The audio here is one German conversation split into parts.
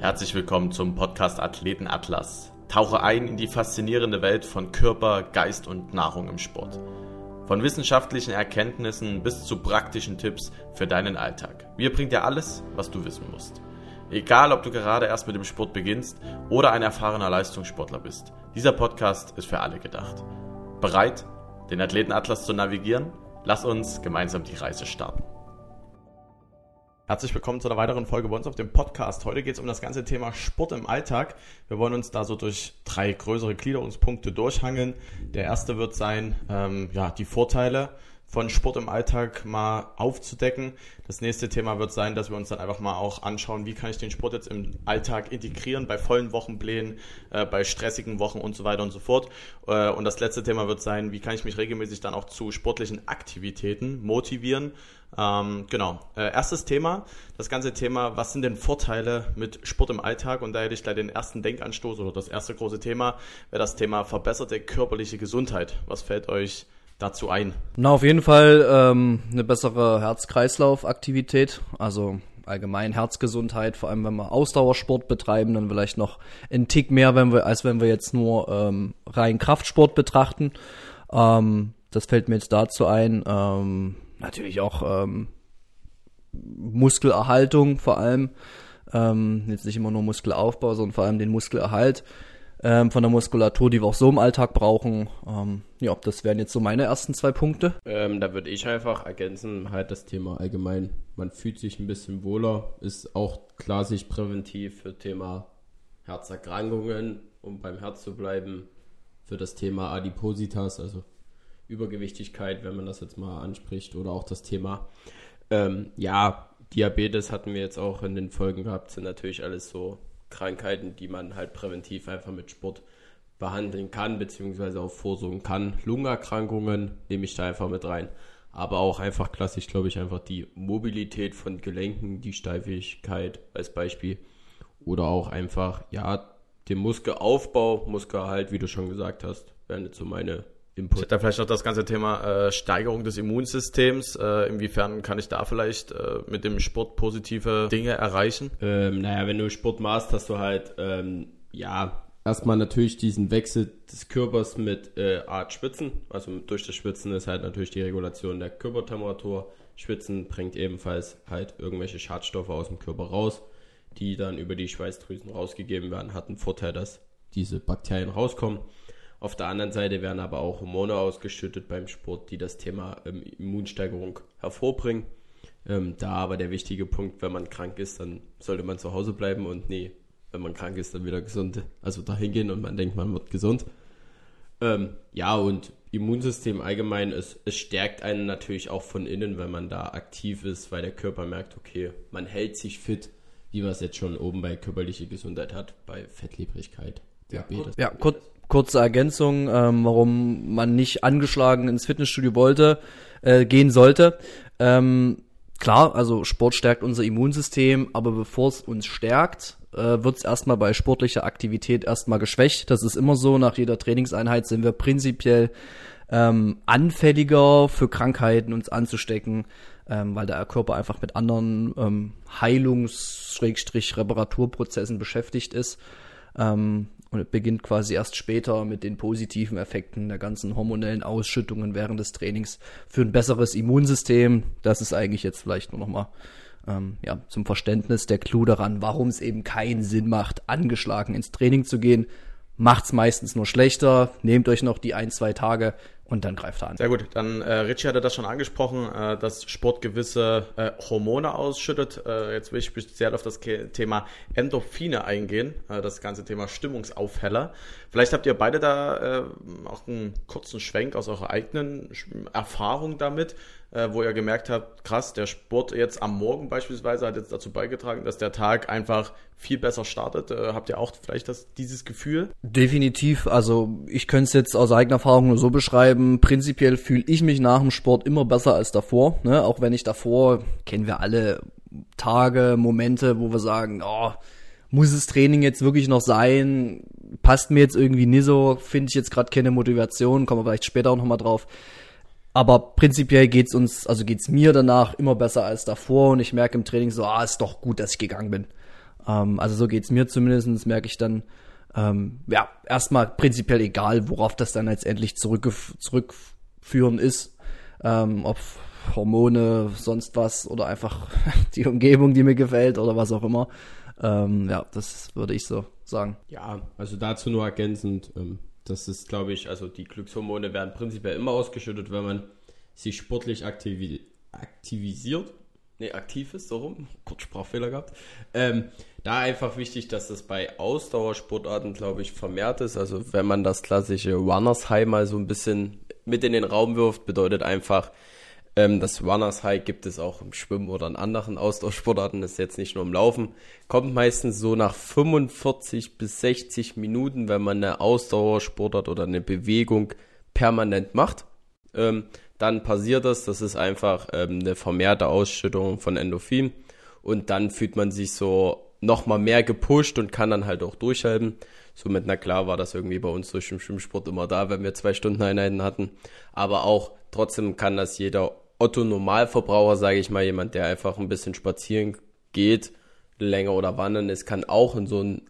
Herzlich willkommen zum Podcast Athleten Atlas. Tauche ein in die faszinierende Welt von Körper, Geist und Nahrung im Sport. Von wissenschaftlichen Erkenntnissen bis zu praktischen Tipps für deinen Alltag. Wir bringen dir alles, was du wissen musst. Egal, ob du gerade erst mit dem Sport beginnst oder ein erfahrener Leistungssportler bist. Dieser Podcast ist für alle gedacht. Bereit, den Athleten Atlas zu navigieren? Lass uns gemeinsam die Reise starten. Herzlich willkommen zu einer weiteren Folge bei uns auf dem Podcast. Heute geht es um das ganze Thema Sport im Alltag. Wir wollen uns da so durch drei größere Gliederungspunkte durchhangeln. Der erste wird sein, ähm, ja, die Vorteile von Sport im Alltag mal aufzudecken. Das nächste Thema wird sein, dass wir uns dann einfach mal auch anschauen, wie kann ich den Sport jetzt im Alltag integrieren, bei vollen Wochenplänen, äh, bei stressigen Wochen und so weiter und so fort. Äh, und das letzte Thema wird sein, wie kann ich mich regelmäßig dann auch zu sportlichen Aktivitäten motivieren. Ähm, genau. Äh, erstes Thema, das ganze Thema, was sind denn Vorteile mit Sport im Alltag? Und da hätte ich gleich den ersten Denkanstoß oder das erste große Thema, wäre das Thema verbesserte körperliche Gesundheit. Was fällt euch dazu ein? Na, auf jeden Fall ähm, eine bessere Herz-Kreislauf-Aktivität, also allgemein Herzgesundheit, vor allem wenn wir Ausdauersport betreiben, dann vielleicht noch einen Tick mehr, wenn wir, als wenn wir jetzt nur ähm, rein Kraftsport betrachten. Ähm, das fällt mir jetzt dazu ein. Ähm, natürlich auch ähm, Muskelerhaltung vor allem. Ähm, jetzt nicht immer nur Muskelaufbau, sondern vor allem den Muskelerhalt ähm, von der Muskulatur, die wir auch so im Alltag brauchen. Ähm, ja, das wären jetzt so meine ersten zwei Punkte. Ähm, da würde ich einfach ergänzen, halt das Thema allgemein. Man fühlt sich ein bisschen wohler, ist auch klar sich präventiv für Thema Herzerkrankungen, um beim Herz zu bleiben, für das Thema Adipositas, also Übergewichtigkeit, wenn man das jetzt mal anspricht, oder auch das Thema, ähm, ja, Diabetes hatten wir jetzt auch in den Folgen gehabt, sind natürlich alles so Krankheiten, die man halt präventiv einfach mit Sport behandeln kann, beziehungsweise auch vorsorgen kann. Lungenerkrankungen nehme ich da einfach mit rein. Aber auch einfach klassisch, glaube ich, einfach die Mobilität von Gelenken, die Steifigkeit als Beispiel. Oder auch einfach, ja, den Muskelaufbau, Muskelerhalt, wie du schon gesagt hast, wären jetzt so meine Input. Ich hätte vielleicht noch das ganze Thema äh, Steigerung des Immunsystems. Äh, inwiefern kann ich da vielleicht äh, mit dem Sport positive Dinge erreichen? Ähm, naja, wenn du Sport machst, hast du halt, ähm, ja, erstmal natürlich diesen Wechsel des Körpers mit äh, Art Schwitzen. Also durch das Schwitzen ist halt natürlich die Regulation der Körpertemperatur. Schwitzen bringt ebenfalls halt irgendwelche Schadstoffe aus dem Körper raus, die dann über die Schweißdrüsen rausgegeben werden. Hat einen Vorteil, dass diese Bakterien rauskommen. Auf der anderen Seite werden aber auch Hormone ausgeschüttet beim Sport, die das Thema ähm, Immunsteigerung hervorbringen. Ähm, da aber der wichtige Punkt, wenn man krank ist, dann sollte man zu Hause bleiben und nee, wenn man krank ist, dann wieder gesund, also dahin gehen und man denkt, man wird gesund. Ähm, ja, und Immunsystem allgemein, es, es stärkt einen natürlich auch von innen, wenn man da aktiv ist, weil der Körper merkt, okay, man hält sich fit, wie man es jetzt schon oben bei körperlicher Gesundheit hat, bei Fettlebrigkeit, Diabetes. Ja, kurz, kurze Ergänzung, ähm, warum man nicht angeschlagen ins Fitnessstudio wollte, äh, gehen sollte. Ähm, klar, also Sport stärkt unser Immunsystem, aber bevor es uns stärkt, äh, wird es erstmal bei sportlicher Aktivität erstmal geschwächt. Das ist immer so, nach jeder Trainingseinheit sind wir prinzipiell ähm, anfälliger für Krankheiten uns anzustecken, ähm, weil der Körper einfach mit anderen ähm, Heilungs-Reparaturprozessen beschäftigt ist. Ähm, und es beginnt quasi erst später mit den positiven Effekten der ganzen hormonellen Ausschüttungen während des Trainings für ein besseres Immunsystem. Das ist eigentlich jetzt vielleicht nur noch mal ähm, ja, zum Verständnis der Clou daran, warum es eben keinen Sinn macht, angeschlagen ins Training zu gehen. Macht's meistens nur schlechter. Nehmt euch noch die ein, zwei Tage und dann greift er an. Sehr gut, dann äh, Richie hatte das schon angesprochen, äh, dass Sport gewisse äh, Hormone ausschüttet. Äh, jetzt will ich speziell auf das Thema Endorphine eingehen, äh, das ganze Thema Stimmungsaufheller. Vielleicht habt ihr beide da äh, auch einen kurzen Schwenk aus eurer eigenen Erfahrung damit, äh, wo ihr gemerkt habt, krass, der Sport jetzt am Morgen beispielsweise hat jetzt dazu beigetragen, dass der Tag einfach viel besser startet. Äh, habt ihr auch vielleicht das, dieses Gefühl? Definitiv. Also ich könnte es jetzt aus eigener Erfahrung nur so beschreiben. Prinzipiell fühle ich mich nach dem Sport immer besser als davor. Ne? Auch wenn ich davor, kennen wir alle Tage, Momente, wo wir sagen, oh, muss das Training jetzt wirklich noch sein? Passt mir jetzt irgendwie nicht so, finde ich jetzt gerade keine Motivation, kommen wir vielleicht später auch nochmal drauf. Aber prinzipiell geht's uns, also geht's mir danach immer besser als davor und ich merke im Training so, ah, ist doch gut, dass ich gegangen bin. Ähm, also so geht's mir zumindest, merke ich dann, ähm, ja, erstmal prinzipiell egal, worauf das dann letztendlich zurückführen ist. Ähm, ob Hormone, sonst was oder einfach die Umgebung, die mir gefällt oder was auch immer. Ähm, ja, das würde ich so sagen. Ja, also dazu nur ergänzend, ähm, das ist, glaube ich, also die Glückshormone werden prinzipiell immer ausgeschüttet, wenn man sich sportlich aktivi aktivisiert. Ne, aktiv ist, so rum. Kurz Sprachfehler gehabt. Ähm, da einfach wichtig, dass das bei Ausdauersportarten, glaube ich, vermehrt ist. Also wenn man das klassische Runners High mal so ein bisschen mit in den Raum wirft, bedeutet einfach, ähm, das Runners High gibt es auch im Schwimmen oder in anderen Ausdauersportarten, das ist jetzt nicht nur im Laufen, kommt meistens so nach 45 bis 60 Minuten, wenn man eine Ausdauersportart oder eine Bewegung permanent macht. Ähm, dann passiert das, das ist einfach ähm, eine vermehrte Ausschüttung von Endorphin und dann fühlt man sich so nochmal mehr gepusht und kann dann halt auch durchhalten. Somit, na klar, war das irgendwie bei uns durch den Schwimmsport immer da, wenn wir zwei Stunden Einheiten hatten. Aber auch trotzdem kann das jeder Otto Normalverbraucher, sage ich mal, jemand, der einfach ein bisschen spazieren geht, länger oder wandern ist, kann auch in so ein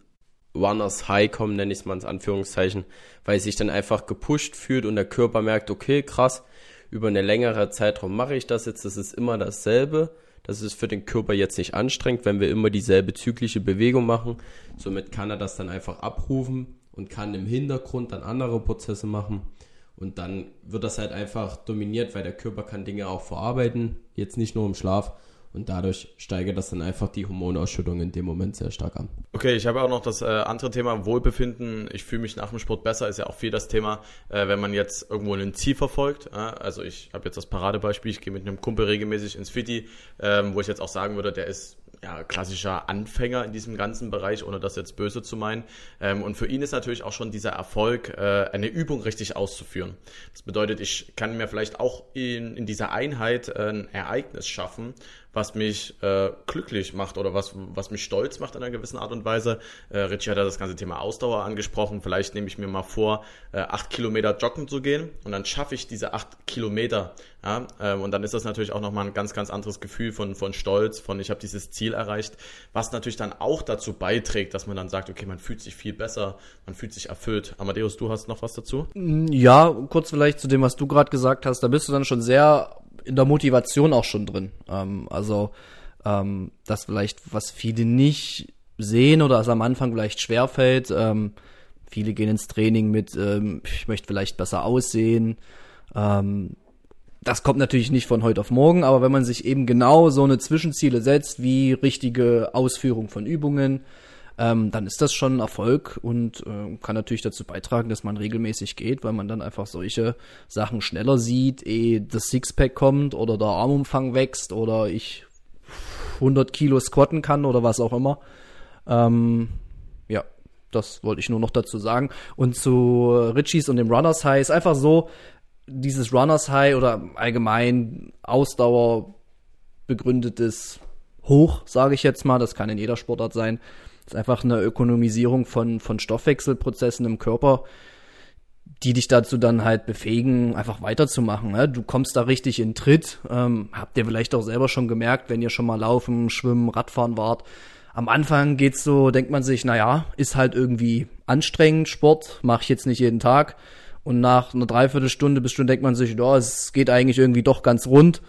Runners High kommen, nenne ich es mal ins Anführungszeichen, weil sich dann einfach gepusht fühlt und der Körper merkt, okay, krass, über eine längere Zeitraum mache ich das jetzt, das ist immer dasselbe. Das ist für den Körper jetzt nicht anstrengend, wenn wir immer dieselbe zyklische Bewegung machen. Somit kann er das dann einfach abrufen und kann im Hintergrund dann andere Prozesse machen. Und dann wird das halt einfach dominiert, weil der Körper kann Dinge auch verarbeiten, jetzt nicht nur im Schlaf. Und dadurch steigert das dann einfach die Hormonausschüttung in dem Moment sehr stark an. Okay, ich habe auch noch das äh, andere Thema Wohlbefinden. Ich fühle mich nach dem Sport besser, ist ja auch viel das Thema, äh, wenn man jetzt irgendwo ein Ziel verfolgt. Äh, also ich habe jetzt das Paradebeispiel, ich gehe mit einem Kumpel regelmäßig ins Fitti, ähm, wo ich jetzt auch sagen würde, der ist ja, klassischer Anfänger in diesem ganzen Bereich, ohne das jetzt böse zu meinen. Ähm, und für ihn ist natürlich auch schon dieser Erfolg, äh, eine Übung richtig auszuführen. Das bedeutet, ich kann mir vielleicht auch in, in dieser Einheit äh, ein Ereignis schaffen, was mich äh, glücklich macht oder was, was mich stolz macht in einer gewissen Art und Weise. Äh, Richie hat ja das ganze Thema Ausdauer angesprochen. Vielleicht nehme ich mir mal vor, äh, acht Kilometer joggen zu gehen und dann schaffe ich diese acht Kilometer. Ja? Ähm, und dann ist das natürlich auch nochmal ein ganz, ganz anderes Gefühl von, von Stolz, von ich habe dieses Ziel erreicht, was natürlich dann auch dazu beiträgt, dass man dann sagt, okay, man fühlt sich viel besser, man fühlt sich erfüllt. Amadeus, du hast noch was dazu? Ja, kurz vielleicht zu dem, was du gerade gesagt hast. Da bist du dann schon sehr in der Motivation auch schon drin. Ähm, also ähm, das vielleicht, was viele nicht sehen oder es am Anfang vielleicht schwerfällt. Ähm, viele gehen ins Training mit, ähm, ich möchte vielleicht besser aussehen. Ähm, das kommt natürlich nicht von heute auf morgen, aber wenn man sich eben genau so eine Zwischenziele setzt, wie richtige Ausführung von Übungen, ähm, dann ist das schon ein Erfolg und äh, kann natürlich dazu beitragen, dass man regelmäßig geht, weil man dann einfach solche Sachen schneller sieht, eh das Sixpack kommt oder der Armumfang wächst oder ich 100 Kilo squatten kann oder was auch immer. Ähm, ja, das wollte ich nur noch dazu sagen. Und zu Richies und dem Runners High ist einfach so, dieses Runners High oder allgemein Ausdauer begründetes Hoch, sage ich jetzt mal, das kann in jeder Sportart sein, ist einfach eine Ökonomisierung von, von Stoffwechselprozessen im Körper, die dich dazu dann halt befähigen, einfach weiterzumachen. Ne? Du kommst da richtig in Tritt. Ähm, habt ihr vielleicht auch selber schon gemerkt, wenn ihr schon mal laufen, schwimmen, Radfahren wart. Am Anfang geht's so, denkt man sich, na ja, ist halt irgendwie anstrengend, Sport, mache ich jetzt nicht jeden Tag. Und nach einer Dreiviertelstunde bis Stunde denkt man sich, ja, es geht eigentlich irgendwie doch ganz rund.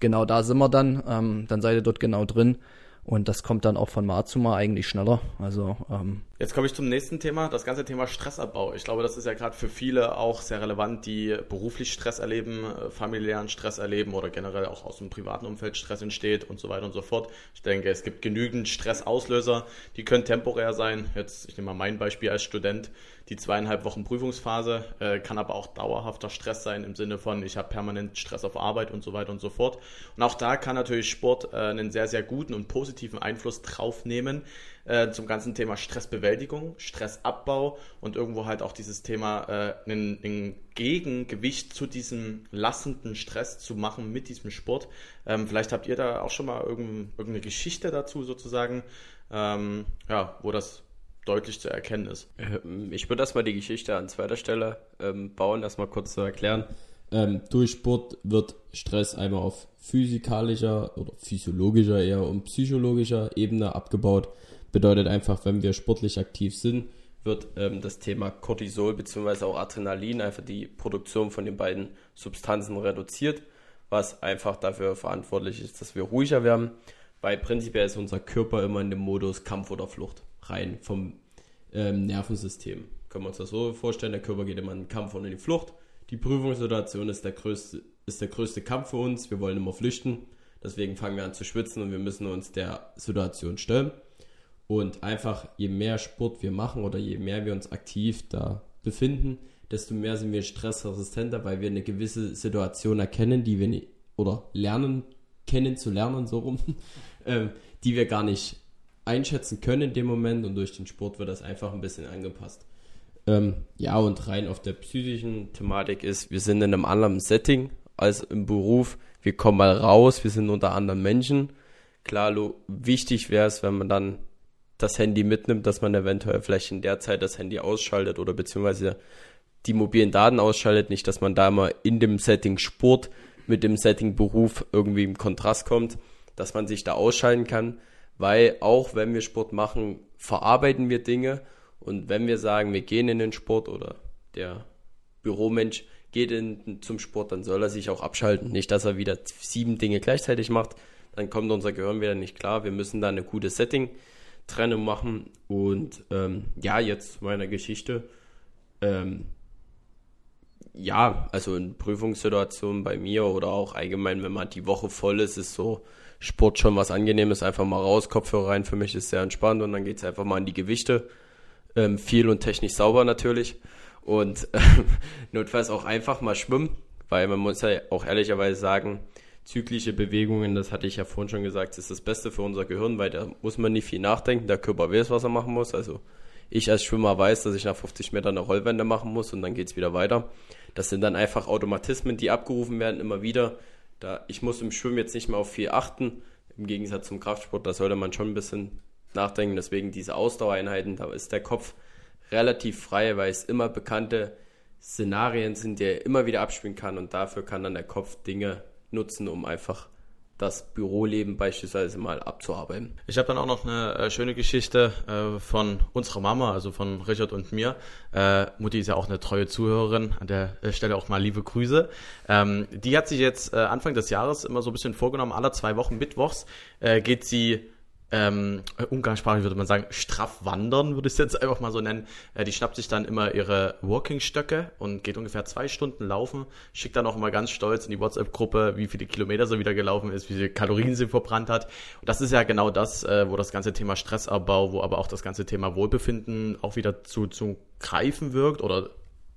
Genau da sind wir dann. Ähm, dann seid ihr dort genau drin. Und das kommt dann auch von Mal zu Mal eigentlich schneller. Also ähm, Jetzt komme ich zum nächsten Thema, das ganze Thema Stressabbau. Ich glaube, das ist ja gerade für viele auch sehr relevant, die beruflich Stress erleben, äh, familiären Stress erleben oder generell auch aus dem privaten Umfeld Stress entsteht und so weiter und so fort. Ich denke, es gibt genügend Stressauslöser, die können temporär sein. Jetzt, ich nehme mal mein Beispiel als Student die zweieinhalb Wochen Prüfungsphase, äh, kann aber auch dauerhafter Stress sein im Sinne von, ich habe permanent Stress auf Arbeit und so weiter und so fort. Und auch da kann natürlich Sport äh, einen sehr, sehr guten und positiven Einfluss drauf nehmen äh, zum ganzen Thema Stressbewältigung, Stressabbau und irgendwo halt auch dieses Thema äh, einen, einen Gegengewicht zu diesem lassenden Stress zu machen mit diesem Sport. Ähm, vielleicht habt ihr da auch schon mal irgendeine Geschichte dazu sozusagen, ähm, ja, wo das deutlich zu erkennen ist. Ähm, ich würde erstmal die Geschichte an zweiter Stelle ähm, bauen, erstmal kurz zu erklären. Ähm, durch Sport wird Stress einmal auf physikalischer oder physiologischer eher und psychologischer Ebene abgebaut. bedeutet einfach, wenn wir sportlich aktiv sind, wird ähm, das Thema Cortisol bzw. auch Adrenalin, einfach die Produktion von den beiden Substanzen reduziert, was einfach dafür verantwortlich ist, dass wir ruhiger werden, weil prinzipiell ist unser Körper immer in dem Modus Kampf oder Flucht rein vom ähm, Nervensystem. Können wir uns das so vorstellen, der Körper geht immer in den Kampf und in die Flucht. Die Prüfungssituation ist der größte, ist der größte Kampf für uns, wir wollen immer flüchten, deswegen fangen wir an zu schwitzen und wir müssen uns der Situation stellen. Und einfach, je mehr Sport wir machen oder je mehr wir uns aktiv da befinden, desto mehr sind wir stressresistenter, weil wir eine gewisse Situation erkennen, die wir nicht, oder lernen, kennenzulernen, so rum, ähm, die wir gar nicht einschätzen können in dem Moment und durch den Sport wird das einfach ein bisschen angepasst. Ähm, ja, und rein auf der psychischen Thematik ist, wir sind in einem anderen Setting als im Beruf. Wir kommen mal raus, wir sind unter anderen Menschen. Klar, wichtig wäre es, wenn man dann das Handy mitnimmt, dass man eventuell vielleicht in der Zeit das Handy ausschaltet oder beziehungsweise die mobilen Daten ausschaltet, nicht, dass man da mal in dem Setting Sport mit dem Setting Beruf irgendwie im Kontrast kommt, dass man sich da ausschalten kann, weil auch wenn wir Sport machen, verarbeiten wir Dinge und wenn wir sagen, wir gehen in den Sport oder der Büromensch geht in, zum Sport, dann soll er sich auch abschalten, nicht, dass er wieder sieben Dinge gleichzeitig macht, dann kommt unser Gehirn wieder nicht klar, wir müssen da eine gute Setting Trennung machen. Und ähm, ja, jetzt meine Geschichte. Ähm, ja, also in Prüfungssituationen bei mir oder auch allgemein, wenn man die Woche voll ist, ist so Sport schon was Angenehmes. Einfach mal raus, Kopfhörer rein. Für mich ist sehr entspannt und dann geht es einfach mal an die Gewichte. Ähm, viel und technisch sauber natürlich. Und äh, notfalls auch einfach mal schwimmen, weil man muss ja auch ehrlicherweise sagen, zyklische Bewegungen, das hatte ich ja vorhin schon gesagt, ist das Beste für unser Gehirn, weil da muss man nicht viel nachdenken, der Körper weiß, was er machen muss. Also ich als Schwimmer weiß, dass ich nach 50 Metern eine Rollwende machen muss und dann geht es wieder weiter. Das sind dann einfach Automatismen, die abgerufen werden immer wieder. Da, ich muss im Schwimmen jetzt nicht mehr auf viel achten, im Gegensatz zum Kraftsport, da sollte man schon ein bisschen nachdenken. Deswegen diese Ausdauereinheiten, da ist der Kopf relativ frei, weil es immer bekannte Szenarien sind, die er immer wieder abspielen kann und dafür kann dann der Kopf Dinge nutzen, um einfach das Büroleben beispielsweise mal abzuarbeiten. Ich habe dann auch noch eine äh, schöne Geschichte äh, von unserer Mama, also von Richard und mir. Äh, Mutti ist ja auch eine treue Zuhörerin, an der Stelle auch mal liebe Grüße. Ähm, die hat sich jetzt äh, Anfang des Jahres immer so ein bisschen vorgenommen, alle zwei Wochen mittwochs äh, geht sie ähm, umgangssprachlich würde man sagen, straff wandern, würde ich es jetzt einfach mal so nennen. Äh, die schnappt sich dann immer ihre Walking-Stöcke und geht ungefähr zwei Stunden laufen, schickt dann auch immer ganz stolz in die WhatsApp-Gruppe, wie viele Kilometer sie wieder gelaufen ist, wie viele Kalorien sie verbrannt hat. Und das ist ja genau das, äh, wo das ganze Thema Stressabbau, wo aber auch das ganze Thema Wohlbefinden auch wieder zu, zu greifen wirkt oder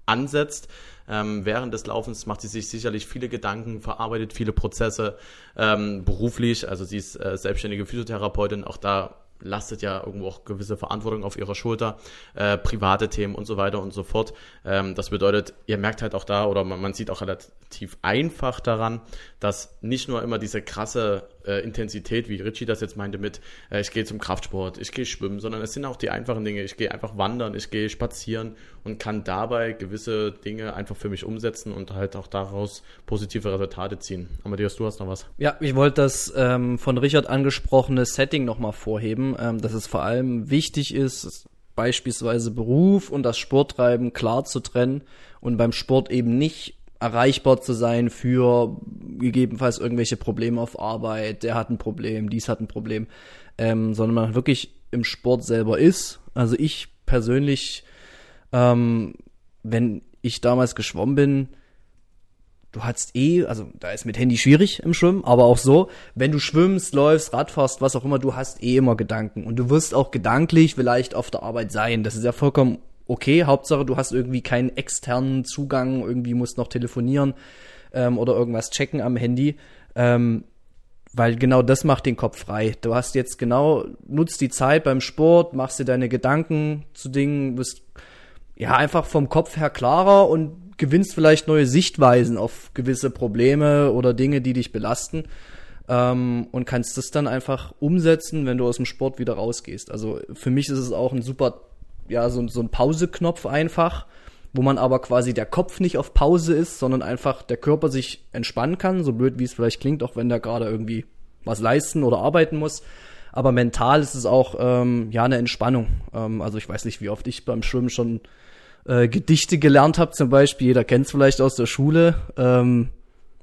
ansetzt. Ähm, während des Laufens macht sie sich sicherlich viele Gedanken, verarbeitet viele Prozesse ähm, beruflich. Also sie ist äh, selbstständige Physiotherapeutin. Auch da lastet ja irgendwo auch gewisse Verantwortung auf ihrer Schulter, äh, private Themen und so weiter und so fort. Ähm, das bedeutet, ihr merkt halt auch da oder man, man, sieht auch relativ einfach daran, dass nicht nur immer diese krasse äh, Intensität, wie Richie das jetzt meinte mit, äh, ich gehe zum Kraftsport, ich gehe schwimmen, sondern es sind auch die einfachen Dinge. Ich gehe einfach wandern, ich gehe spazieren und kann dabei gewisse Dinge einfach für mich umsetzen und halt auch daraus positive Resultate ziehen. Amadeus, du hast noch was? Ja, ich wollte das ähm, von Richard angesprochene Setting nochmal vorheben, ähm, dass es vor allem wichtig ist, beispielsweise Beruf und das Sporttreiben klar zu trennen und beim Sport eben nicht erreichbar zu sein für gegebenenfalls irgendwelche Probleme auf Arbeit, der hat ein Problem, dies hat ein Problem, ähm, sondern man wirklich im Sport selber ist. Also ich persönlich, ähm, wenn ich damals geschwommen bin, du hast eh, also da ist mit Handy schwierig im Schwimmen, aber auch so, wenn du schwimmst, läufst, Radfährst, was auch immer, du hast eh immer Gedanken und du wirst auch gedanklich vielleicht auf der Arbeit sein. Das ist ja vollkommen okay. Hauptsache, du hast irgendwie keinen externen Zugang, irgendwie musst noch telefonieren ähm, oder irgendwas checken am Handy. Ähm, weil genau das macht den Kopf frei. Du hast jetzt genau, nutzt die Zeit beim Sport, machst dir deine Gedanken zu Dingen, bist ja einfach vom Kopf her klarer und gewinnst vielleicht neue Sichtweisen auf gewisse Probleme oder Dinge, die dich belasten. Ähm, und kannst das dann einfach umsetzen, wenn du aus dem Sport wieder rausgehst. Also für mich ist es auch ein super ja, so, so ein Pauseknopf einfach, wo man aber quasi der Kopf nicht auf Pause ist, sondern einfach der Körper sich entspannen kann, so blöd wie es vielleicht klingt, auch wenn der gerade irgendwie was leisten oder arbeiten muss. aber mental ist es auch ähm, ja eine Entspannung. Ähm, also ich weiß nicht, wie oft ich beim Schwimmen schon äh, Gedichte gelernt habe, zum Beispiel. Jeder kennt es vielleicht aus der Schule. Ähm,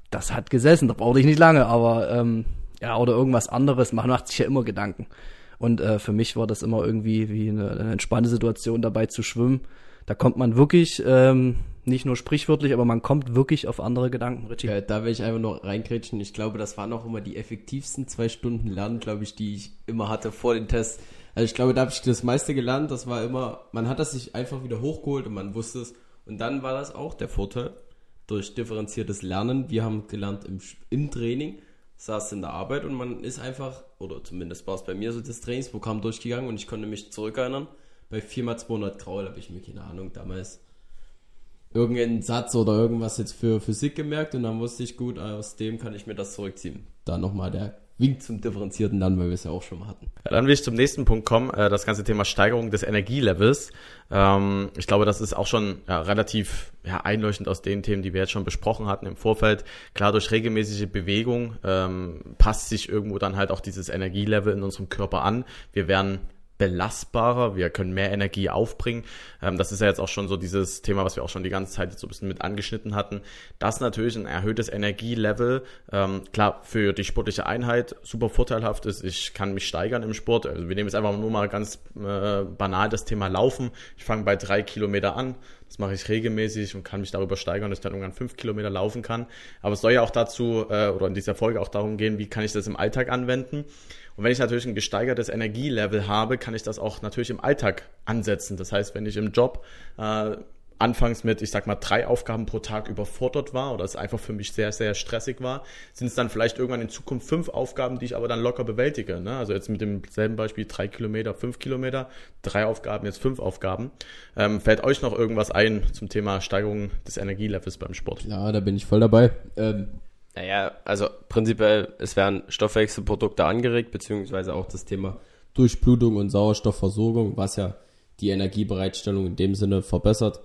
das hat gesessen, da brauchte ich nicht lange, aber ähm, ja, oder irgendwas anderes, man macht sich ja immer Gedanken. Und äh, für mich war das immer irgendwie wie eine, eine entspannte Situation dabei zu schwimmen. Da kommt man wirklich, ähm, nicht nur sprichwörtlich, aber man kommt wirklich auf andere Gedanken, Richie. Ja, da will ich einfach noch reinkrätschen. Ich glaube, das waren auch immer die effektivsten zwei Stunden Lernen, glaube ich, die ich immer hatte vor den Tests. Also ich glaube, da habe ich das meiste gelernt. Das war immer, man hat das sich einfach wieder hochgeholt und man wusste es. Und dann war das auch der Vorteil durch differenziertes Lernen. Wir haben gelernt im, im Training, saß in der Arbeit und man ist einfach, oder zumindest war es bei mir so das Trainingsprogramm durchgegangen und ich konnte mich zurückerinnern. Bei 4x200 Graul habe ich mir keine Ahnung damals irgendeinen Satz oder irgendwas jetzt für Physik gemerkt und dann wusste ich gut, aus dem kann ich mir das zurückziehen. Da nochmal der Wink zum differenzierten Lernen, weil wir es ja auch schon mal hatten. Ja, dann will ich zum nächsten Punkt kommen, äh, das ganze Thema Steigerung des Energielevels. Ähm, ich glaube, das ist auch schon ja, relativ ja, einleuchtend aus den Themen, die wir jetzt schon besprochen hatten im Vorfeld. Klar, durch regelmäßige Bewegung ähm, passt sich irgendwo dann halt auch dieses Energielevel in unserem Körper an. Wir werden belastbarer, wir können mehr Energie aufbringen. Ähm, das ist ja jetzt auch schon so dieses Thema, was wir auch schon die ganze Zeit jetzt so ein bisschen mit angeschnitten hatten. Das natürlich ein erhöhtes Energielevel, ähm, klar, für die sportliche Einheit super vorteilhaft ist. Ich kann mich steigern im Sport. Also wir nehmen jetzt einfach nur mal ganz äh, banal das Thema Laufen. Ich fange bei drei Kilometer an. Das mache ich regelmäßig und kann mich darüber steigern, dass ich dann irgendwann fünf Kilometer laufen kann. Aber es soll ja auch dazu, äh, oder in dieser Folge auch darum gehen, wie kann ich das im Alltag anwenden. Und wenn ich natürlich ein gesteigertes Energielevel habe, kann ich das auch natürlich im Alltag ansetzen. Das heißt, wenn ich im Job äh, anfangs mit, ich sag mal, drei Aufgaben pro Tag überfordert war oder es einfach für mich sehr, sehr stressig war, sind es dann vielleicht irgendwann in Zukunft fünf Aufgaben, die ich aber dann locker bewältige. Ne? Also jetzt mit demselben Beispiel drei Kilometer, fünf Kilometer, drei Aufgaben, jetzt fünf Aufgaben. Ähm, fällt euch noch irgendwas ein zum Thema Steigerung des Energielevels beim Sport? Ja, da bin ich voll dabei. Ähm, naja, also prinzipiell, es werden Stoffwechselprodukte angeregt, beziehungsweise auch das Thema Durchblutung und Sauerstoffversorgung, was ja die Energiebereitstellung in dem Sinne verbessert,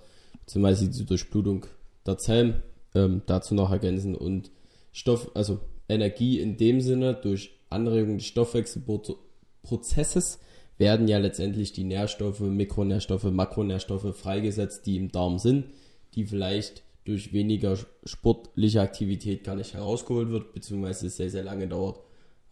beziehungsweise die Durchblutung der Zellen, ähm, dazu noch ergänzen und Stoff, also Energie in dem Sinne durch Anregung des Stoffwechselprozesses werden ja letztendlich die Nährstoffe, Mikronährstoffe, Makronährstoffe freigesetzt, die im Darm sind, die vielleicht durch weniger sportliche Aktivität gar nicht herausgeholt wird, beziehungsweise sehr, sehr lange dauert.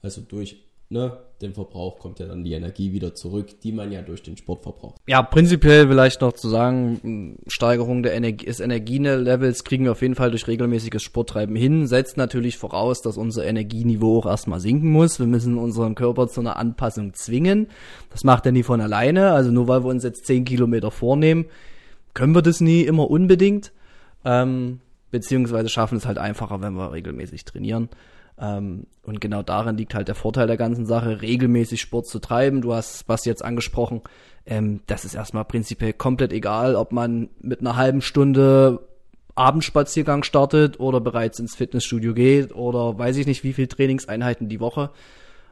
Also durch ne, den Verbrauch kommt ja dann die Energie wieder zurück, die man ja durch den Sport verbraucht. Ja, prinzipiell vielleicht noch zu sagen, Steigerung der Energie, des Energielevels kriegen wir auf jeden Fall durch regelmäßiges Sporttreiben hin, setzt natürlich voraus, dass unser Energieniveau auch erstmal sinken muss. Wir müssen unseren Körper zu einer Anpassung zwingen. Das macht er nie von alleine. Also nur weil wir uns jetzt 10 Kilometer vornehmen, können wir das nie immer unbedingt. Ähm, beziehungsweise schaffen es halt einfacher, wenn wir regelmäßig trainieren. Ähm, und genau darin liegt halt der Vorteil der ganzen Sache, regelmäßig Sport zu treiben. Du hast was jetzt angesprochen. Ähm, das ist erstmal prinzipiell komplett egal, ob man mit einer halben Stunde Abendspaziergang startet oder bereits ins Fitnessstudio geht oder weiß ich nicht, wie viel Trainingseinheiten die Woche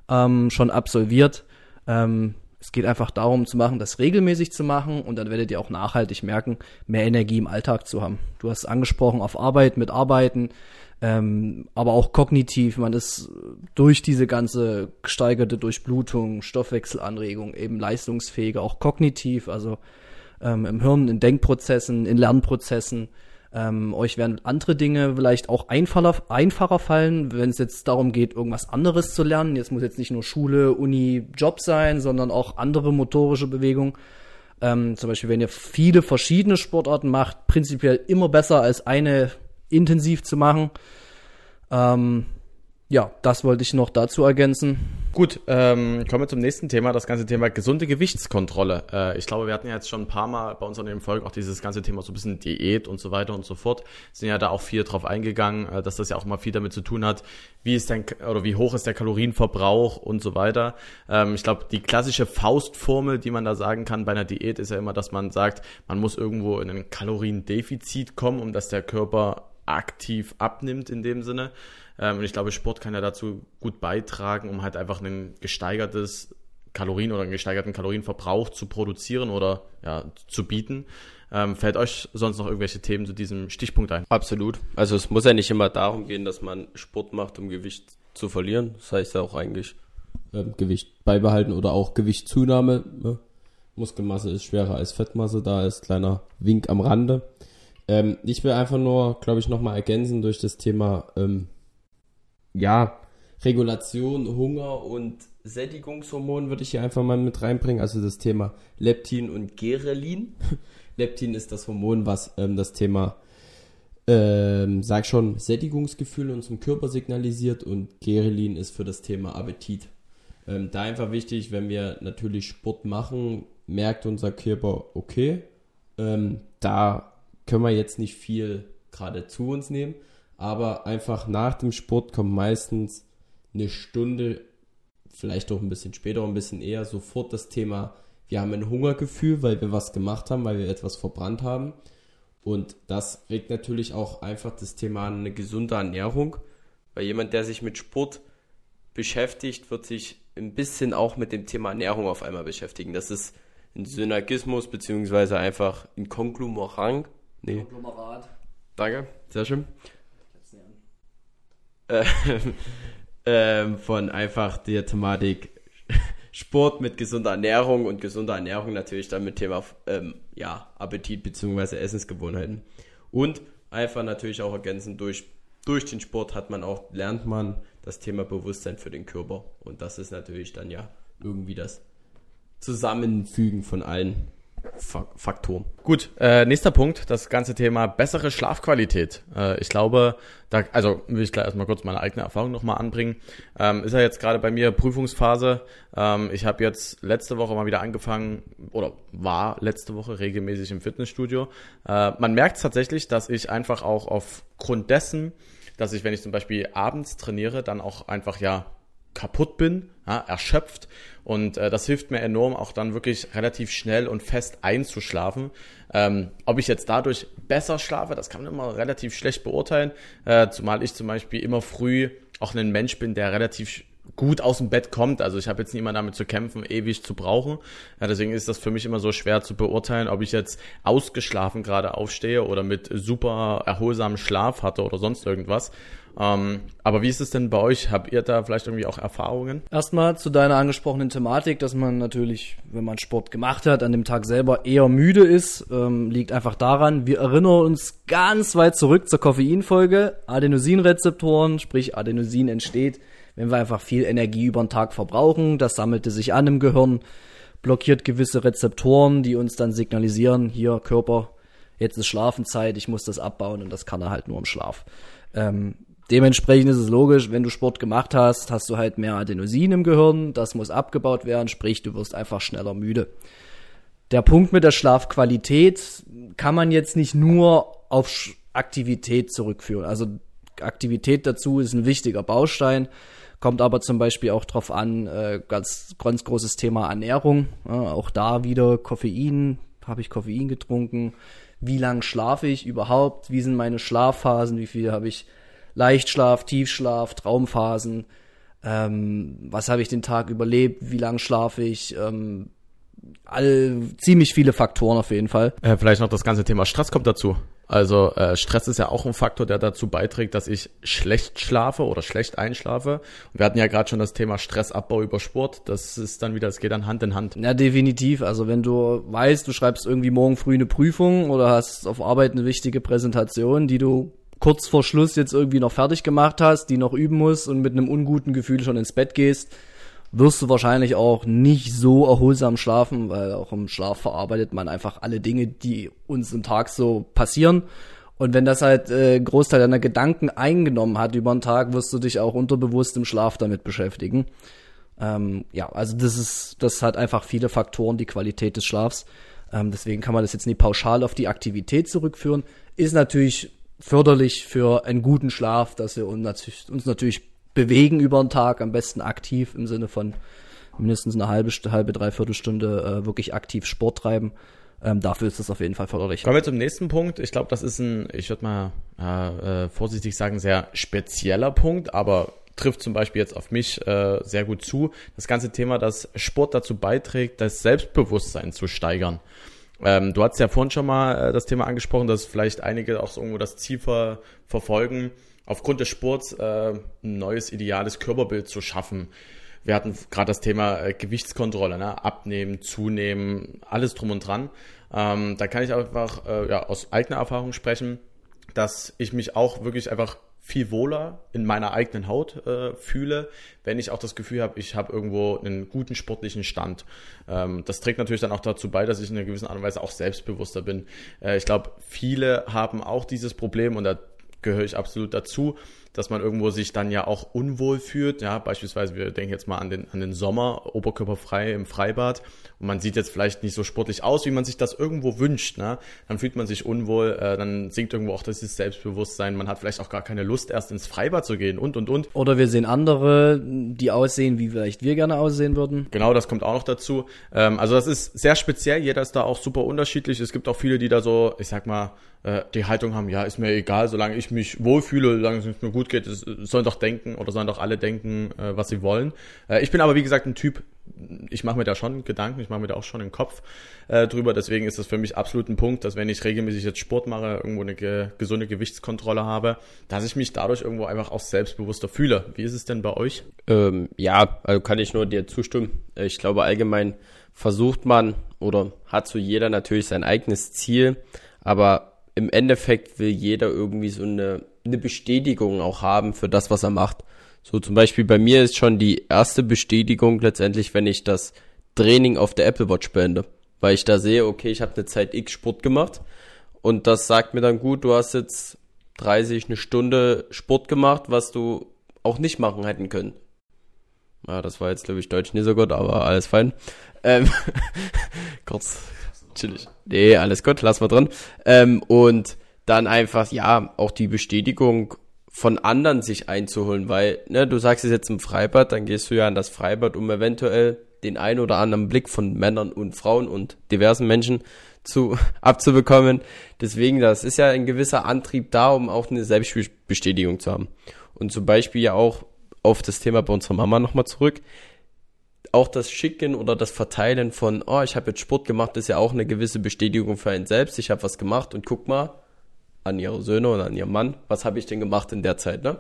ähm, schon absolviert. Ähm, es geht einfach darum zu machen, das regelmäßig zu machen und dann werdet ihr auch nachhaltig merken, mehr Energie im Alltag zu haben. Du hast angesprochen auf Arbeit, mit Arbeiten, ähm, aber auch kognitiv. Man ist durch diese ganze gesteigerte Durchblutung, Stoffwechselanregung eben leistungsfähiger, auch kognitiv, also ähm, im Hirn, in Denkprozessen, in Lernprozessen. Ähm, euch werden andere Dinge vielleicht auch einfacher, einfacher fallen, wenn es jetzt darum geht, irgendwas anderes zu lernen. Jetzt muss jetzt nicht nur Schule, Uni, Job sein, sondern auch andere motorische Bewegungen. Ähm, zum Beispiel, wenn ihr viele verschiedene Sportarten macht, prinzipiell immer besser als eine intensiv zu machen. Ähm, ja, das wollte ich noch dazu ergänzen. Gut, ähm, kommen wir zum nächsten Thema, das ganze Thema gesunde Gewichtskontrolle. Äh, ich glaube, wir hatten ja jetzt schon ein paar Mal bei uns an dem Folgen auch dieses ganze Thema so ein bisschen Diät und so weiter und so fort. Sind ja da auch viel drauf eingegangen, äh, dass das ja auch mal viel damit zu tun hat, wie ist denn oder wie hoch ist der Kalorienverbrauch und so weiter. Ähm, ich glaube, die klassische Faustformel, die man da sagen kann bei einer Diät, ist ja immer, dass man sagt, man muss irgendwo in ein Kaloriendefizit kommen, um dass der Körper aktiv abnimmt in dem Sinne. Ähm, und ich glaube, Sport kann ja dazu gut beitragen, um halt einfach ein gesteigertes Kalorien oder einen gesteigerten Kalorienverbrauch zu produzieren oder ja, zu bieten. Ähm, fällt euch sonst noch irgendwelche Themen zu diesem Stichpunkt ein? Absolut. Also es muss ja nicht immer darum gehen, dass man Sport macht, um Gewicht zu verlieren. Das heißt ja auch eigentlich äh, Gewicht beibehalten oder auch Gewichtszunahme. Ne? Muskelmasse ist schwerer als Fettmasse, da ist kleiner Wink am Rande. Ähm, ich will einfach nur, glaube ich, nochmal ergänzen durch das Thema, ähm, ja, Regulation, Hunger und Sättigungshormon würde ich hier einfach mal mit reinbringen. Also das Thema Leptin und Gerelin. Leptin ist das Hormon, was ähm, das Thema, ähm, sag schon, Sättigungsgefühl in unserem Körper signalisiert und Gerelin ist für das Thema Appetit. Ähm, da einfach wichtig, wenn wir natürlich Sport machen, merkt unser Körper, okay, ähm, da können wir jetzt nicht viel gerade zu uns nehmen, aber einfach nach dem Sport kommt meistens eine Stunde, vielleicht auch ein bisschen später, ein bisschen eher, sofort das Thema, wir haben ein Hungergefühl, weil wir was gemacht haben, weil wir etwas verbrannt haben. Und das regt natürlich auch einfach das Thema an eine gesunde Ernährung, weil jemand, der sich mit Sport beschäftigt, wird sich ein bisschen auch mit dem Thema Ernährung auf einmal beschäftigen. Das ist ein Synergismus beziehungsweise einfach ein Konglomerat. Nee. Konglomerat. Danke, sehr schön. Äh, ähm, von einfach der Thematik Sport mit gesunder Ernährung und gesunder Ernährung natürlich dann mit Thema ähm, ja, Appetit beziehungsweise Essensgewohnheiten. Und einfach natürlich auch ergänzend durch, durch den Sport hat man auch, lernt man das Thema Bewusstsein für den Körper. Und das ist natürlich dann ja irgendwie das Zusammenfügen von allen Faktoren. Gut, äh, nächster Punkt, das ganze Thema bessere Schlafqualität. Äh, ich glaube, da, also will ich gleich erstmal kurz meine eigene Erfahrung nochmal anbringen. Ähm, ist ja jetzt gerade bei mir Prüfungsphase. Ähm, ich habe jetzt letzte Woche mal wieder angefangen oder war letzte Woche regelmäßig im Fitnessstudio. Äh, man merkt tatsächlich, dass ich einfach auch aufgrund dessen, dass ich, wenn ich zum Beispiel abends trainiere, dann auch einfach ja kaputt bin, ja, erschöpft. Und äh, das hilft mir enorm, auch dann wirklich relativ schnell und fest einzuschlafen. Ähm, ob ich jetzt dadurch besser schlafe, das kann man immer relativ schlecht beurteilen, äh, zumal ich zum Beispiel immer früh auch ein Mensch bin, der relativ gut aus dem Bett kommt. Also ich habe jetzt niemand damit zu kämpfen, ewig zu brauchen. Ja, deswegen ist das für mich immer so schwer zu beurteilen, ob ich jetzt ausgeschlafen gerade aufstehe oder mit super erholsamem Schlaf hatte oder sonst irgendwas. Ähm, aber wie ist es denn bei euch? Habt ihr da vielleicht irgendwie auch Erfahrungen? Erstmal zu deiner angesprochenen Thematik, dass man natürlich, wenn man Sport gemacht hat, an dem Tag selber eher müde ist, ähm, liegt einfach daran, wir erinnern uns ganz weit zurück zur Koffeinfolge. Adenosinrezeptoren, sprich Adenosin entsteht, wenn wir einfach viel Energie über den Tag verbrauchen. Das sammelte sich an im Gehirn, blockiert gewisse Rezeptoren, die uns dann signalisieren, hier Körper, jetzt ist Schlafenzeit, ich muss das abbauen und das kann er halt nur im Schlaf. Ähm, Dementsprechend ist es logisch, wenn du Sport gemacht hast, hast du halt mehr Adenosin im Gehirn, das muss abgebaut werden, sprich du wirst einfach schneller müde. Der Punkt mit der Schlafqualität kann man jetzt nicht nur auf Aktivität zurückführen. Also Aktivität dazu ist ein wichtiger Baustein, kommt aber zum Beispiel auch drauf an, äh, ganz, ganz großes Thema Ernährung. Auch da wieder Koffein, habe ich Koffein getrunken, wie lang schlafe ich überhaupt, wie sind meine Schlafphasen, wie viel habe ich Leichtschlaf, Tiefschlaf, Traumphasen. Ähm, was habe ich den Tag überlebt? Wie lange schlafe ich? Ähm, all, ziemlich viele Faktoren auf jeden Fall. Äh, vielleicht noch das ganze Thema Stress kommt dazu. Also äh, Stress ist ja auch ein Faktor, der dazu beiträgt, dass ich schlecht schlafe oder schlecht einschlafe. Und wir hatten ja gerade schon das Thema Stressabbau über Sport. Das ist dann wieder, es geht dann Hand in Hand. Ja, definitiv. Also wenn du weißt, du schreibst irgendwie morgen früh eine Prüfung oder hast auf Arbeit eine wichtige Präsentation, die du kurz vor Schluss jetzt irgendwie noch fertig gemacht hast, die noch üben musst und mit einem unguten Gefühl schon ins Bett gehst, wirst du wahrscheinlich auch nicht so erholsam schlafen, weil auch im Schlaf verarbeitet man einfach alle Dinge, die uns im Tag so passieren. Und wenn das halt äh, Großteil deiner Gedanken eingenommen hat über den Tag, wirst du dich auch unterbewusst im Schlaf damit beschäftigen. Ähm, ja, also das ist, das hat einfach viele Faktoren, die Qualität des Schlafs. Ähm, deswegen kann man das jetzt nicht pauschal auf die Aktivität zurückführen. Ist natürlich förderlich für einen guten Schlaf, dass wir uns natürlich, bewegen über den Tag, am besten aktiv im Sinne von mindestens eine halbe, halbe, dreiviertel Stunde äh, wirklich aktiv Sport treiben. Ähm, dafür ist das auf jeden Fall förderlich. Kommen wir zum nächsten Punkt. Ich glaube, das ist ein, ich würde mal äh, vorsichtig sagen, sehr spezieller Punkt, aber trifft zum Beispiel jetzt auf mich äh, sehr gut zu. Das ganze Thema, dass Sport dazu beiträgt, das Selbstbewusstsein zu steigern. Ähm, du hast ja vorhin schon mal äh, das Thema angesprochen, dass vielleicht einige auch so irgendwo das Ziel ver verfolgen, aufgrund des Sports äh, ein neues ideales Körperbild zu schaffen. Wir hatten gerade das Thema äh, Gewichtskontrolle, ne? abnehmen, zunehmen, alles drum und dran. Ähm, da kann ich einfach äh, ja, aus eigener Erfahrung sprechen, dass ich mich auch wirklich einfach viel wohler in meiner eigenen Haut äh, fühle, wenn ich auch das Gefühl habe, ich habe irgendwo einen guten sportlichen Stand. Ähm, das trägt natürlich dann auch dazu bei, dass ich in einer gewissen Art und Weise auch selbstbewusster bin. Äh, ich glaube, viele haben auch dieses Problem und da gehöre ich absolut dazu, dass man irgendwo sich dann ja auch unwohl fühlt. Ja, beispielsweise, wir denken jetzt mal an den, an den Sommer, oberkörperfrei im Freibad und man sieht jetzt vielleicht nicht so sportlich aus, wie man sich das irgendwo wünscht. Ne? Dann fühlt man sich unwohl, äh, dann sinkt irgendwo auch das Selbstbewusstsein, man hat vielleicht auch gar keine Lust, erst ins Freibad zu gehen und, und, und. Oder wir sehen andere, die aussehen, wie vielleicht wir gerne aussehen würden. Genau, das kommt auch noch dazu. Ähm, also das ist sehr speziell, jeder ist da auch super unterschiedlich. Es gibt auch viele, die da so, ich sag mal, äh, die Haltung haben, ja, ist mir egal, solange ich mich wohlfühle, solange es mir gut geht, es sollen doch denken oder sollen doch alle denken, äh, was sie wollen. Äh, ich bin aber, wie gesagt, ein Typ, ich mache mir da schon Gedanken, ich mache mir da auch schon den Kopf äh, drüber. Deswegen ist das für mich absolut ein Punkt, dass wenn ich regelmäßig jetzt Sport mache, irgendwo eine ge gesunde Gewichtskontrolle habe, dass ich mich dadurch irgendwo einfach auch selbstbewusster fühle. Wie ist es denn bei euch? Ähm, ja, also kann ich nur dir zustimmen. Ich glaube allgemein versucht man oder hat so jeder natürlich sein eigenes Ziel, aber im Endeffekt will jeder irgendwie so eine, eine Bestätigung auch haben für das, was er macht. So zum Beispiel bei mir ist schon die erste Bestätigung letztendlich, wenn ich das Training auf der Apple Watch beende. Weil ich da sehe, okay, ich habe eine Zeit X Sport gemacht und das sagt mir dann gut, du hast jetzt 30, eine Stunde Sport gemacht, was du auch nicht machen hätten können. Ja, das war jetzt, glaube ich, Deutsch nicht so gut, aber alles fein. Ähm, kurz chillig. Nee, alles gut, lass mal drin. Ähm, und dann einfach, ja, auch die Bestätigung von anderen sich einzuholen, weil, ne, du sagst es jetzt im Freibad, dann gehst du ja an das Freibad, um eventuell den ein oder anderen Blick von Männern und Frauen und diversen Menschen zu, abzubekommen. Deswegen, das ist ja ein gewisser Antrieb da, um auch eine Selbstbestätigung zu haben. Und zum Beispiel ja auch auf das Thema bei unserer Mama nochmal zurück auch das Schicken oder das Verteilen von, oh, ich habe jetzt Sport gemacht, ist ja auch eine gewisse Bestätigung für einen selbst. Ich habe was gemacht und guck mal an ihre Söhne oder an ihren Mann, was habe ich denn gemacht in der Zeit, ne?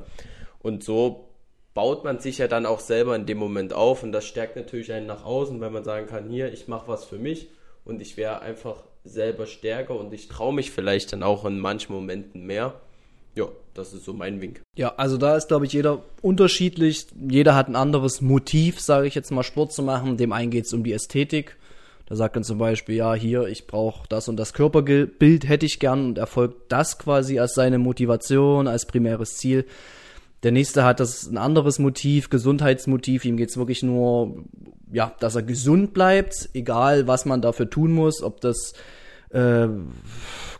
Und so baut man sich ja dann auch selber in dem Moment auf und das stärkt natürlich einen nach außen, weil man sagen kann, hier, ich mache was für mich und ich wäre einfach selber stärker und ich traue mich vielleicht dann auch in manchen Momenten mehr ja, das ist so mein Wink. Ja, also da ist, glaube ich, jeder unterschiedlich. Jeder hat ein anderes Motiv, sage ich jetzt mal, Sport zu machen. Dem einen geht es um die Ästhetik. Da sagt dann zum Beispiel, ja, hier, ich brauche das und das Körperbild hätte ich gern und erfolgt das quasi als seine Motivation, als primäres Ziel. Der nächste hat das ein anderes Motiv, Gesundheitsmotiv. Ihm geht's wirklich nur, ja, dass er gesund bleibt, egal was man dafür tun muss, ob das äh,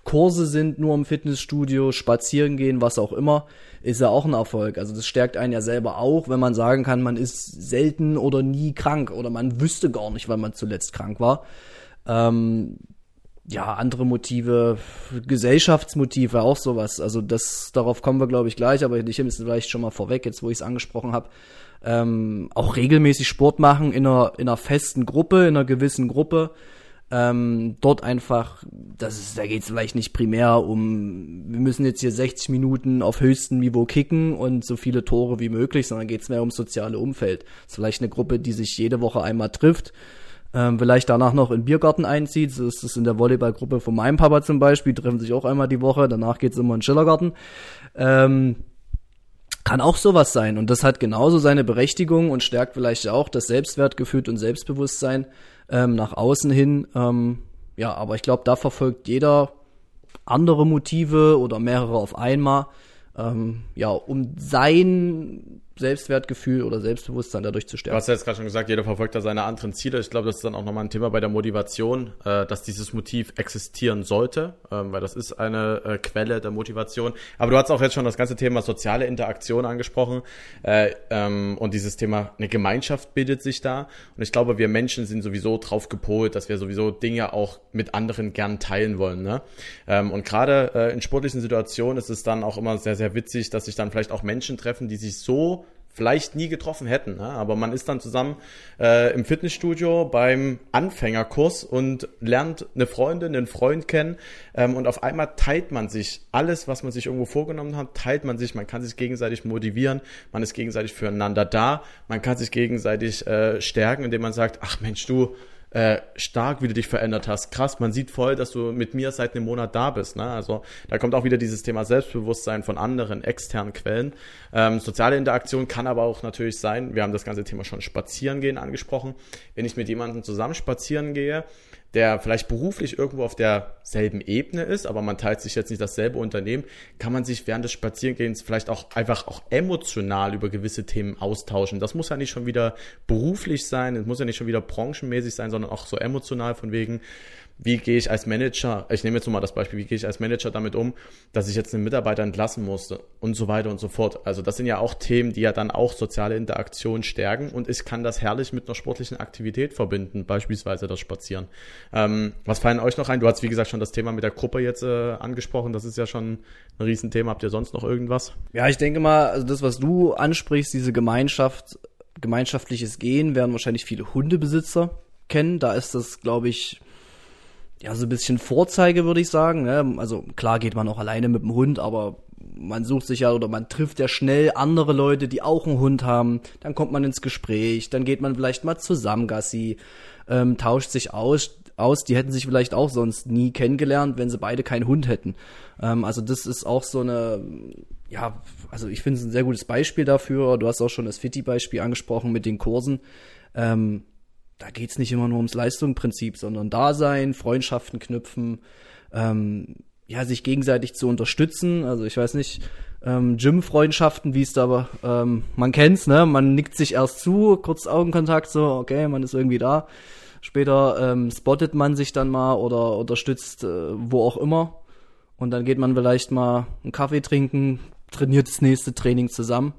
Kurse sind nur im Fitnessstudio, spazieren gehen, was auch immer, ist ja auch ein Erfolg. Also das stärkt einen ja selber auch, wenn man sagen kann, man ist selten oder nie krank oder man wüsste gar nicht, wann man zuletzt krank war. Ähm, ja, andere Motive, Gesellschaftsmotive, auch sowas. Also das, darauf kommen wir, glaube ich, gleich, aber ich nehme es vielleicht schon mal vorweg, jetzt wo ich es angesprochen habe. Ähm, auch regelmäßig Sport machen in einer, in einer festen Gruppe, in einer gewissen Gruppe ähm, dort einfach, das ist, da geht es vielleicht nicht primär um, wir müssen jetzt hier 60 Minuten auf höchstem Niveau kicken und so viele Tore wie möglich, sondern geht es mehr ums soziale Umfeld. Das ist vielleicht eine Gruppe, die sich jede Woche einmal trifft, ähm, vielleicht danach noch in den Biergarten einzieht. So ist es in der Volleyballgruppe von meinem Papa zum Beispiel, treffen sich auch einmal die Woche, danach geht es immer in den Schillergarten. Ähm, kann auch sowas sein und das hat genauso seine Berechtigung und stärkt vielleicht auch das Selbstwertgefühl und Selbstbewusstsein ähm, nach außen hin. Ähm, ja, aber ich glaube, da verfolgt jeder andere Motive oder mehrere auf einmal. Ähm, ja, um sein Selbstwertgefühl oder Selbstbewusstsein dadurch zu stärken. Du hast ja jetzt gerade schon gesagt, jeder verfolgt da seine anderen Ziele. Ich glaube, das ist dann auch nochmal ein Thema bei der Motivation, äh, dass dieses Motiv existieren sollte, ähm, weil das ist eine äh, Quelle der Motivation. Aber du hast auch jetzt schon das ganze Thema soziale Interaktion angesprochen äh, ähm, und dieses Thema, eine Gemeinschaft bildet sich da. Und ich glaube, wir Menschen sind sowieso drauf gepolt, dass wir sowieso Dinge auch mit anderen gern teilen wollen. Ne? Ähm, und gerade in sportlichen Situationen ist es dann auch immer sehr, sehr witzig, dass sich dann vielleicht auch Menschen treffen, die sich so vielleicht nie getroffen hätten. Ne? Aber man ist dann zusammen äh, im Fitnessstudio beim Anfängerkurs und lernt eine Freundin, einen Freund kennen ähm, und auf einmal teilt man sich alles, was man sich irgendwo vorgenommen hat, teilt man sich, man kann sich gegenseitig motivieren, man ist gegenseitig füreinander da, man kann sich gegenseitig äh, stärken, indem man sagt, ach Mensch, du, äh, stark, wie du dich verändert hast. Krass, man sieht voll, dass du mit mir seit einem Monat da bist. Ne? Also da kommt auch wieder dieses Thema Selbstbewusstsein von anderen externen Quellen. Ähm, soziale Interaktion kann aber auch natürlich sein, wir haben das ganze Thema schon Spazierengehen angesprochen. Wenn ich mit jemandem zusammen spazieren gehe, der vielleicht beruflich irgendwo auf derselben Ebene ist, aber man teilt sich jetzt nicht dasselbe Unternehmen, kann man sich während des Spazierengehens vielleicht auch einfach auch emotional über gewisse Themen austauschen. Das muss ja nicht schon wieder beruflich sein, es muss ja nicht schon wieder branchenmäßig sein, sondern auch so emotional von wegen, wie gehe ich als Manager, ich nehme jetzt mal das Beispiel, wie gehe ich als Manager damit um, dass ich jetzt einen Mitarbeiter entlassen musste und so weiter und so fort. Also das sind ja auch Themen, die ja dann auch soziale Interaktion stärken und ich kann das herrlich mit einer sportlichen Aktivität verbinden, beispielsweise das Spazieren. Ähm, was fallen euch noch ein? Du hast, wie gesagt, schon das Thema mit der Gruppe jetzt äh, angesprochen, das ist ja schon ein Riesenthema. Habt ihr sonst noch irgendwas? Ja, ich denke mal, also das, was du ansprichst, diese Gemeinschaft, gemeinschaftliches Gehen, werden wahrscheinlich viele Hundebesitzer kennen. Da ist das, glaube ich, ja, so ein bisschen Vorzeige, würde ich sagen. Ne? Also klar geht man auch alleine mit dem Hund, aber man sucht sich ja oder man trifft ja schnell andere Leute, die auch einen Hund haben. Dann kommt man ins Gespräch, dann geht man vielleicht mal zusammen Gassi, ähm, tauscht sich aus, aus. Die hätten sich vielleicht auch sonst nie kennengelernt, wenn sie beide keinen Hund hätten. Ähm, also das ist auch so eine, ja, also ich finde es ein sehr gutes Beispiel dafür. Du hast auch schon das Fitti-Beispiel angesprochen mit den Kursen. Ähm, da geht's nicht immer nur ums Leistungsprinzip, sondern Dasein, Freundschaften knüpfen, ähm, ja, sich gegenseitig zu unterstützen. Also ich weiß nicht, ähm, Gym-Freundschaften, wie es da aber, ähm, man kennt's, ne? Man nickt sich erst zu, kurz Augenkontakt, so, okay, man ist irgendwie da. Später ähm, spottet man sich dann mal oder unterstützt äh, wo auch immer. Und dann geht man vielleicht mal einen Kaffee trinken, trainiert das nächste Training zusammen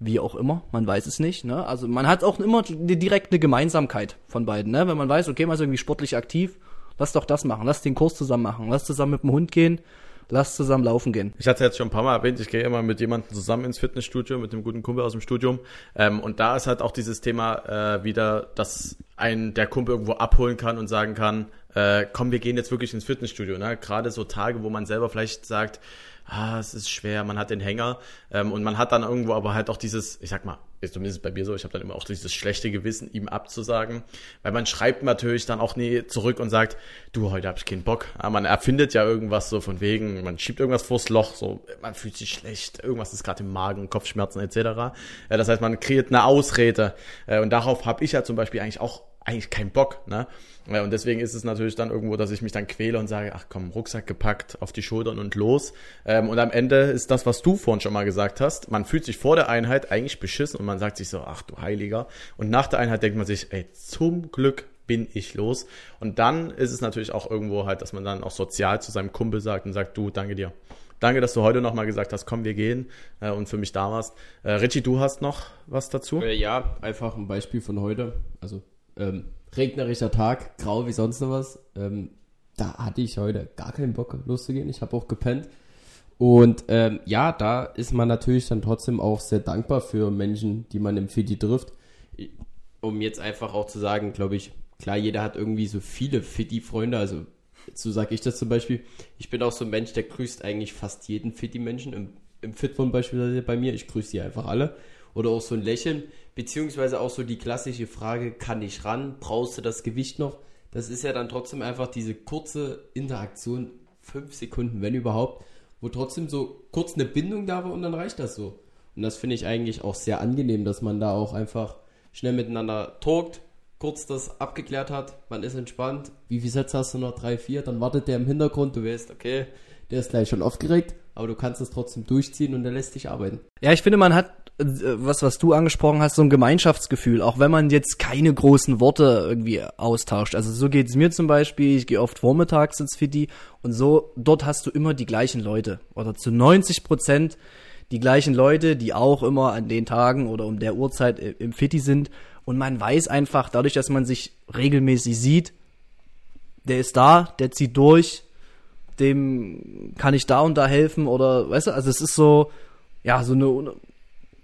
wie auch immer, man weiß es nicht. Ne? Also man hat auch immer die direkte Gemeinsamkeit von beiden. Ne? Wenn man weiß, okay, man ist irgendwie sportlich aktiv, lass doch das machen, lass den Kurs zusammen machen, lass zusammen mit dem Hund gehen, lass zusammen laufen gehen. Ich hatte jetzt schon ein paar Mal erwähnt, ich gehe immer mit jemandem zusammen ins Fitnessstudio, mit einem guten Kumpel aus dem Studium. Ähm, und da ist halt auch dieses Thema äh, wieder, dass ein der Kumpel irgendwo abholen kann und sagen kann, äh, komm, wir gehen jetzt wirklich ins Fitnessstudio. Ne? Gerade so Tage, wo man selber vielleicht sagt, ah, es ist schwer, man hat den Hänger ähm, und man hat dann irgendwo aber halt auch dieses, ich sag mal, ist zumindest bei mir so, ich habe dann immer auch dieses schlechte Gewissen, ihm abzusagen, weil man schreibt natürlich dann auch nie zurück und sagt, du, heute habe ich keinen Bock. Ja, man erfindet ja irgendwas so von wegen, man schiebt irgendwas vors Loch, so man fühlt sich schlecht, irgendwas ist gerade im Magen, Kopfschmerzen etc. Ja, das heißt, man kreiert eine Ausrede äh, und darauf habe ich ja zum Beispiel eigentlich auch eigentlich keinen Bock. Ne? Ja, und deswegen ist es natürlich dann irgendwo, dass ich mich dann quäle und sage, ach komm, Rucksack gepackt, auf die Schultern und los. Ähm, und am Ende ist das, was du vorhin schon mal gesagt hast, man fühlt sich vor der Einheit eigentlich beschissen und man sagt sich so, ach du Heiliger. Und nach der Einheit denkt man sich, ey, zum Glück bin ich los. Und dann ist es natürlich auch irgendwo halt, dass man dann auch sozial zu seinem Kumpel sagt und sagt, du, danke dir. Danke, dass du heute nochmal gesagt hast, komm, wir gehen äh, und für mich da warst. Äh, Richie, du hast noch was dazu? Äh, ja, einfach ein Beispiel von heute. Also ähm, regnerischer Tag, grau wie sonst noch was. Ähm, da hatte ich heute gar keinen Bock loszugehen. Ich habe auch gepennt. Und ähm, ja, da ist man natürlich dann trotzdem auch sehr dankbar für Menschen, die man im Fiti trifft. Um jetzt einfach auch zu sagen, glaube ich, klar, jeder hat irgendwie so viele Fiti-Freunde. Also so sage ich das zum Beispiel. Ich bin auch so ein Mensch, der grüßt eigentlich fast jeden Fiti-Menschen. Im, im Fitfon beispielsweise bei mir, ich grüße die einfach alle. Oder auch so ein Lächeln. Beziehungsweise auch so die klassische Frage, kann ich ran? Brauchst du das Gewicht noch? Das ist ja dann trotzdem einfach diese kurze Interaktion, fünf Sekunden, wenn überhaupt, wo trotzdem so kurz eine Bindung da war und dann reicht das so. Und das finde ich eigentlich auch sehr angenehm, dass man da auch einfach schnell miteinander talkt, kurz das abgeklärt hat, man ist entspannt. Wie viele Sätze hast du noch? Drei, vier? Dann wartet der im Hintergrund, du weißt, okay, der ist gleich schon aufgeregt, aber du kannst es trotzdem durchziehen und der lässt dich arbeiten. Ja, ich finde, man hat äh, was, was du angesprochen hast, so ein Gemeinschaftsgefühl, auch wenn man jetzt keine großen Worte irgendwie austauscht. Also so geht's mir zum Beispiel, ich gehe oft vormittags ins Fiti und so, dort hast du immer die gleichen Leute. Oder zu 90 Prozent die gleichen Leute, die auch immer an den Tagen oder um der Uhrzeit im Fiti sind. Und man weiß einfach, dadurch, dass man sich regelmäßig sieht, der ist da, der zieht durch, dem kann ich da und da helfen oder, weißt du, also es ist so, ja, so eine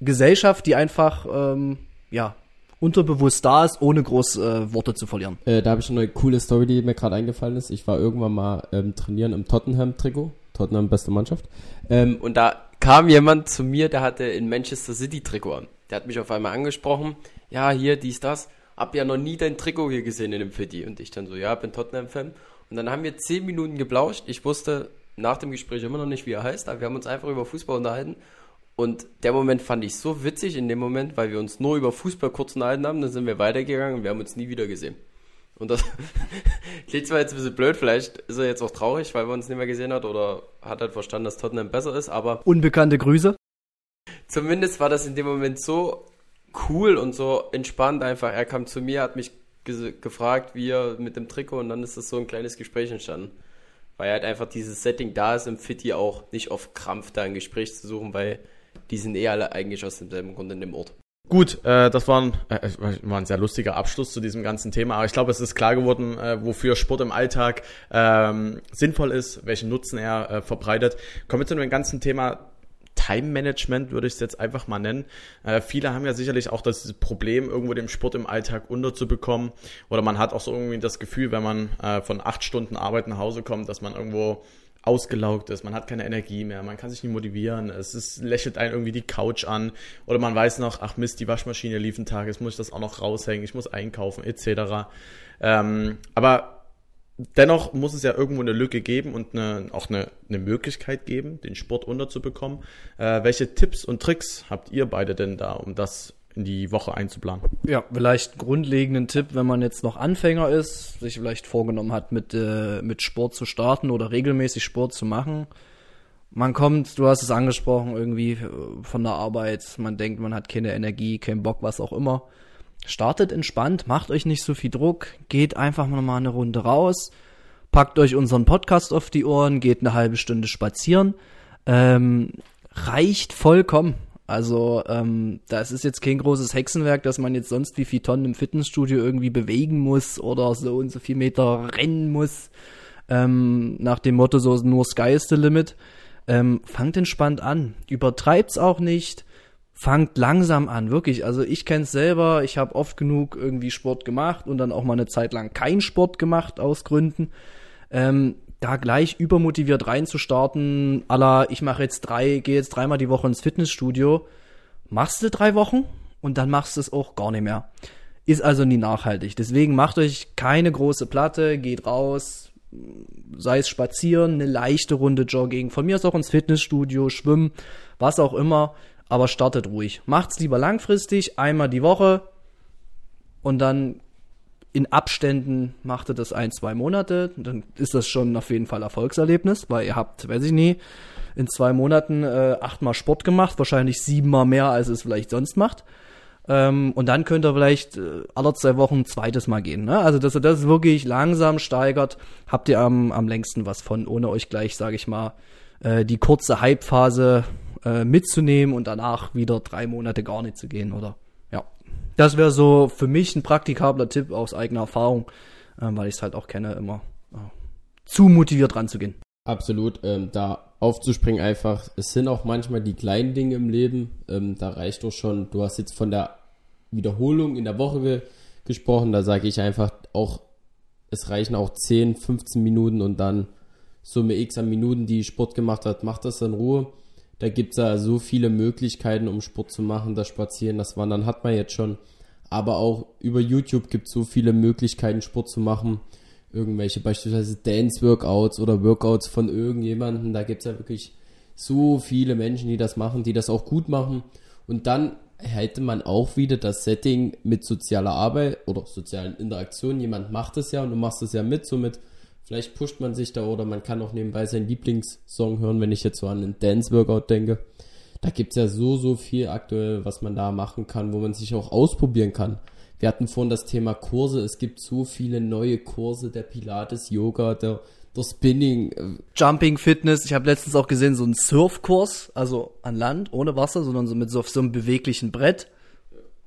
Gesellschaft, die einfach, ähm, ja, unterbewusst da ist, ohne groß äh, Worte zu verlieren. Äh, da habe ich eine coole Story, die mir gerade eingefallen ist. Ich war irgendwann mal ähm, trainieren im Tottenham-Trikot. Tottenham, beste Mannschaft. Ähm, und da kam jemand zu mir, der hatte in Manchester City Trikot an. Der hat mich auf einmal angesprochen. Ja, hier, dies, das. Hab ja noch nie dein Trikot hier gesehen in dem Fitti. Und ich dann so, ja, bin Tottenham-Fan. Und dann haben wir zehn Minuten geblauscht. Ich wusste nach dem Gespräch immer noch nicht, wie er heißt, aber wir haben uns einfach über Fußball unterhalten. Und der Moment fand ich so witzig in dem Moment, weil wir uns nur über Fußball kurz unterhalten haben, dann sind wir weitergegangen und wir haben uns nie wieder gesehen. Und das klingt zwar jetzt ein bisschen blöd, vielleicht ist er jetzt auch traurig, weil er uns nicht mehr gesehen hat oder hat halt verstanden, dass Tottenham besser ist, aber. Unbekannte Grüße. Zumindest war das in dem Moment so cool und so entspannt einfach. Er kam zu mir, hat mich ge gefragt, wie er mit dem Trikot und dann ist das so ein kleines Gespräch entstanden. Weil halt einfach dieses Setting da ist im Fitti auch nicht auf Krampf da ein Gespräch zu suchen, weil die sind eh alle eigentlich aus demselben Grund in dem Ort. Gut, äh, das war ein, äh, war ein sehr lustiger Abschluss zu diesem ganzen Thema, aber ich glaube, es ist klar geworden, äh, wofür Sport im Alltag ähm, sinnvoll ist, welchen Nutzen er äh, verbreitet. Kommen wir zu dem ganzen Thema Time Management, würde ich es jetzt einfach mal nennen. Äh, viele haben ja sicherlich auch das Problem, irgendwo dem Sport im Alltag unterzubekommen. Oder man hat auch so irgendwie das Gefühl, wenn man äh, von acht Stunden Arbeit nach Hause kommt, dass man irgendwo ausgelaugt ist, man hat keine Energie mehr, man kann sich nicht motivieren, es ist, lächelt einen irgendwie die Couch an oder man weiß noch, ach Mist, die Waschmaschine lief einen Tag, jetzt muss ich das auch noch raushängen, ich muss einkaufen, etc. Ähm, aber dennoch muss es ja irgendwo eine Lücke geben und eine, auch eine, eine Möglichkeit geben, den Sport unterzubekommen. Äh, welche Tipps und Tricks habt ihr beide denn da, um das in die Woche einzuplanen? Ja, vielleicht grundlegenden Tipp, wenn man jetzt noch Anfänger ist, sich vielleicht vorgenommen hat, mit, äh, mit Sport zu starten oder regelmäßig Sport zu machen. Man kommt, du hast es angesprochen, irgendwie von der Arbeit, man denkt, man hat keine Energie, keinen Bock, was auch immer startet entspannt, macht euch nicht so viel Druck, geht einfach mal eine Runde raus, packt euch unseren Podcast auf die Ohren, geht eine halbe Stunde spazieren. Ähm, reicht vollkommen. Also ähm, das ist jetzt kein großes Hexenwerk, dass man jetzt sonst wie viel Tonnen im Fitnessstudio irgendwie bewegen muss oder so und so viel Meter rennen muss. Ähm, nach dem Motto so nur Sky is the limit. Ähm, fangt entspannt an. Übertreibt's auch nicht fangt langsam an, wirklich. Also ich kenne es selber, ich habe oft genug irgendwie Sport gemacht und dann auch mal eine Zeit lang keinen Sport gemacht aus Gründen. Ähm, da gleich übermotiviert reinzustarten, aller ich mache jetzt drei, gehe jetzt dreimal die Woche ins Fitnessstudio, machst du drei Wochen und dann machst du es auch gar nicht mehr. Ist also nie nachhaltig. Deswegen macht euch keine große Platte, geht raus, sei es spazieren, eine leichte Runde Jogging, von mir aus auch ins Fitnessstudio, schwimmen, was auch immer aber startet ruhig. Macht's lieber langfristig, einmal die Woche und dann in Abständen macht ihr das ein, zwei Monate, dann ist das schon auf jeden Fall Erfolgserlebnis, weil ihr habt, weiß ich nie, in zwei Monaten äh, achtmal Sport gemacht, wahrscheinlich siebenmal mehr, als es vielleicht sonst macht. Ähm, und dann könnt ihr vielleicht äh, alle zwei Wochen ein zweites Mal gehen. Ne? Also, dass ihr das wirklich langsam steigert, habt ihr am, am längsten was von, ohne euch gleich, sage ich mal, äh, die kurze Hypephase äh, mitzunehmen und danach wieder drei Monate gar nicht zu gehen, oder? Ja. Das wäre so für mich ein praktikabler Tipp aus eigener Erfahrung, äh, weil ich es halt auch kenne, immer äh, zu motiviert ranzugehen. Absolut, ähm, da aufzuspringen einfach. Es sind auch manchmal die kleinen Dinge im Leben. Ähm, da reicht doch schon. Du hast jetzt von der Wiederholung in der Woche ge gesprochen. Da sage ich einfach auch, es reichen auch 10, 15 Minuten und dann Summe X an Minuten, die Sport gemacht hat, macht das in Ruhe. Da gibt es ja so viele Möglichkeiten, um Sport zu machen. Das Spazieren, das Wandern hat man jetzt schon. Aber auch über YouTube gibt es so viele Möglichkeiten, Sport zu machen. Irgendwelche beispielsweise Dance-Workouts oder Workouts von irgendjemandem. Da gibt es ja wirklich so viele Menschen, die das machen, die das auch gut machen. Und dann hätte man auch wieder das Setting mit sozialer Arbeit oder sozialen Interaktionen. Jemand macht es ja und du machst es ja mit, somit Vielleicht pusht man sich da oder man kann auch nebenbei seinen Lieblingssong hören, wenn ich jetzt so an einen Dance-Workout denke. Da gibt es ja so, so viel aktuell, was man da machen kann, wo man sich auch ausprobieren kann. Wir hatten vorhin das Thema Kurse. Es gibt so viele neue Kurse, der Pilates, Yoga, der, der Spinning. Äh, Jumping Fitness. Ich habe letztens auch gesehen, so ein Surfkurs, also an Land, ohne Wasser, sondern so mit so, so einem beweglichen Brett.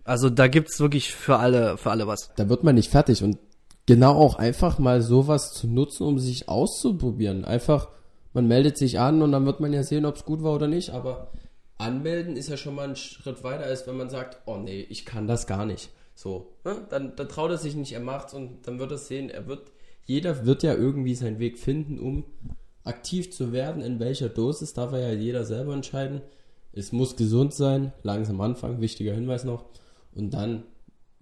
Also da gibt's wirklich für alle, für alle was. Da wird man nicht fertig und genau auch einfach mal sowas zu nutzen, um sich auszuprobieren. Einfach, man meldet sich an und dann wird man ja sehen, ob es gut war oder nicht, aber anmelden ist ja schon mal ein Schritt weiter, als wenn man sagt, oh nee, ich kann das gar nicht. So, ne? dann, dann traut er sich nicht, er macht's und dann wird er sehen, er wird, jeder wird ja irgendwie seinen Weg finden, um aktiv zu werden. In welcher Dosis darf er ja jeder selber entscheiden. Es muss gesund sein, langsam anfangen, wichtiger Hinweis noch. Und dann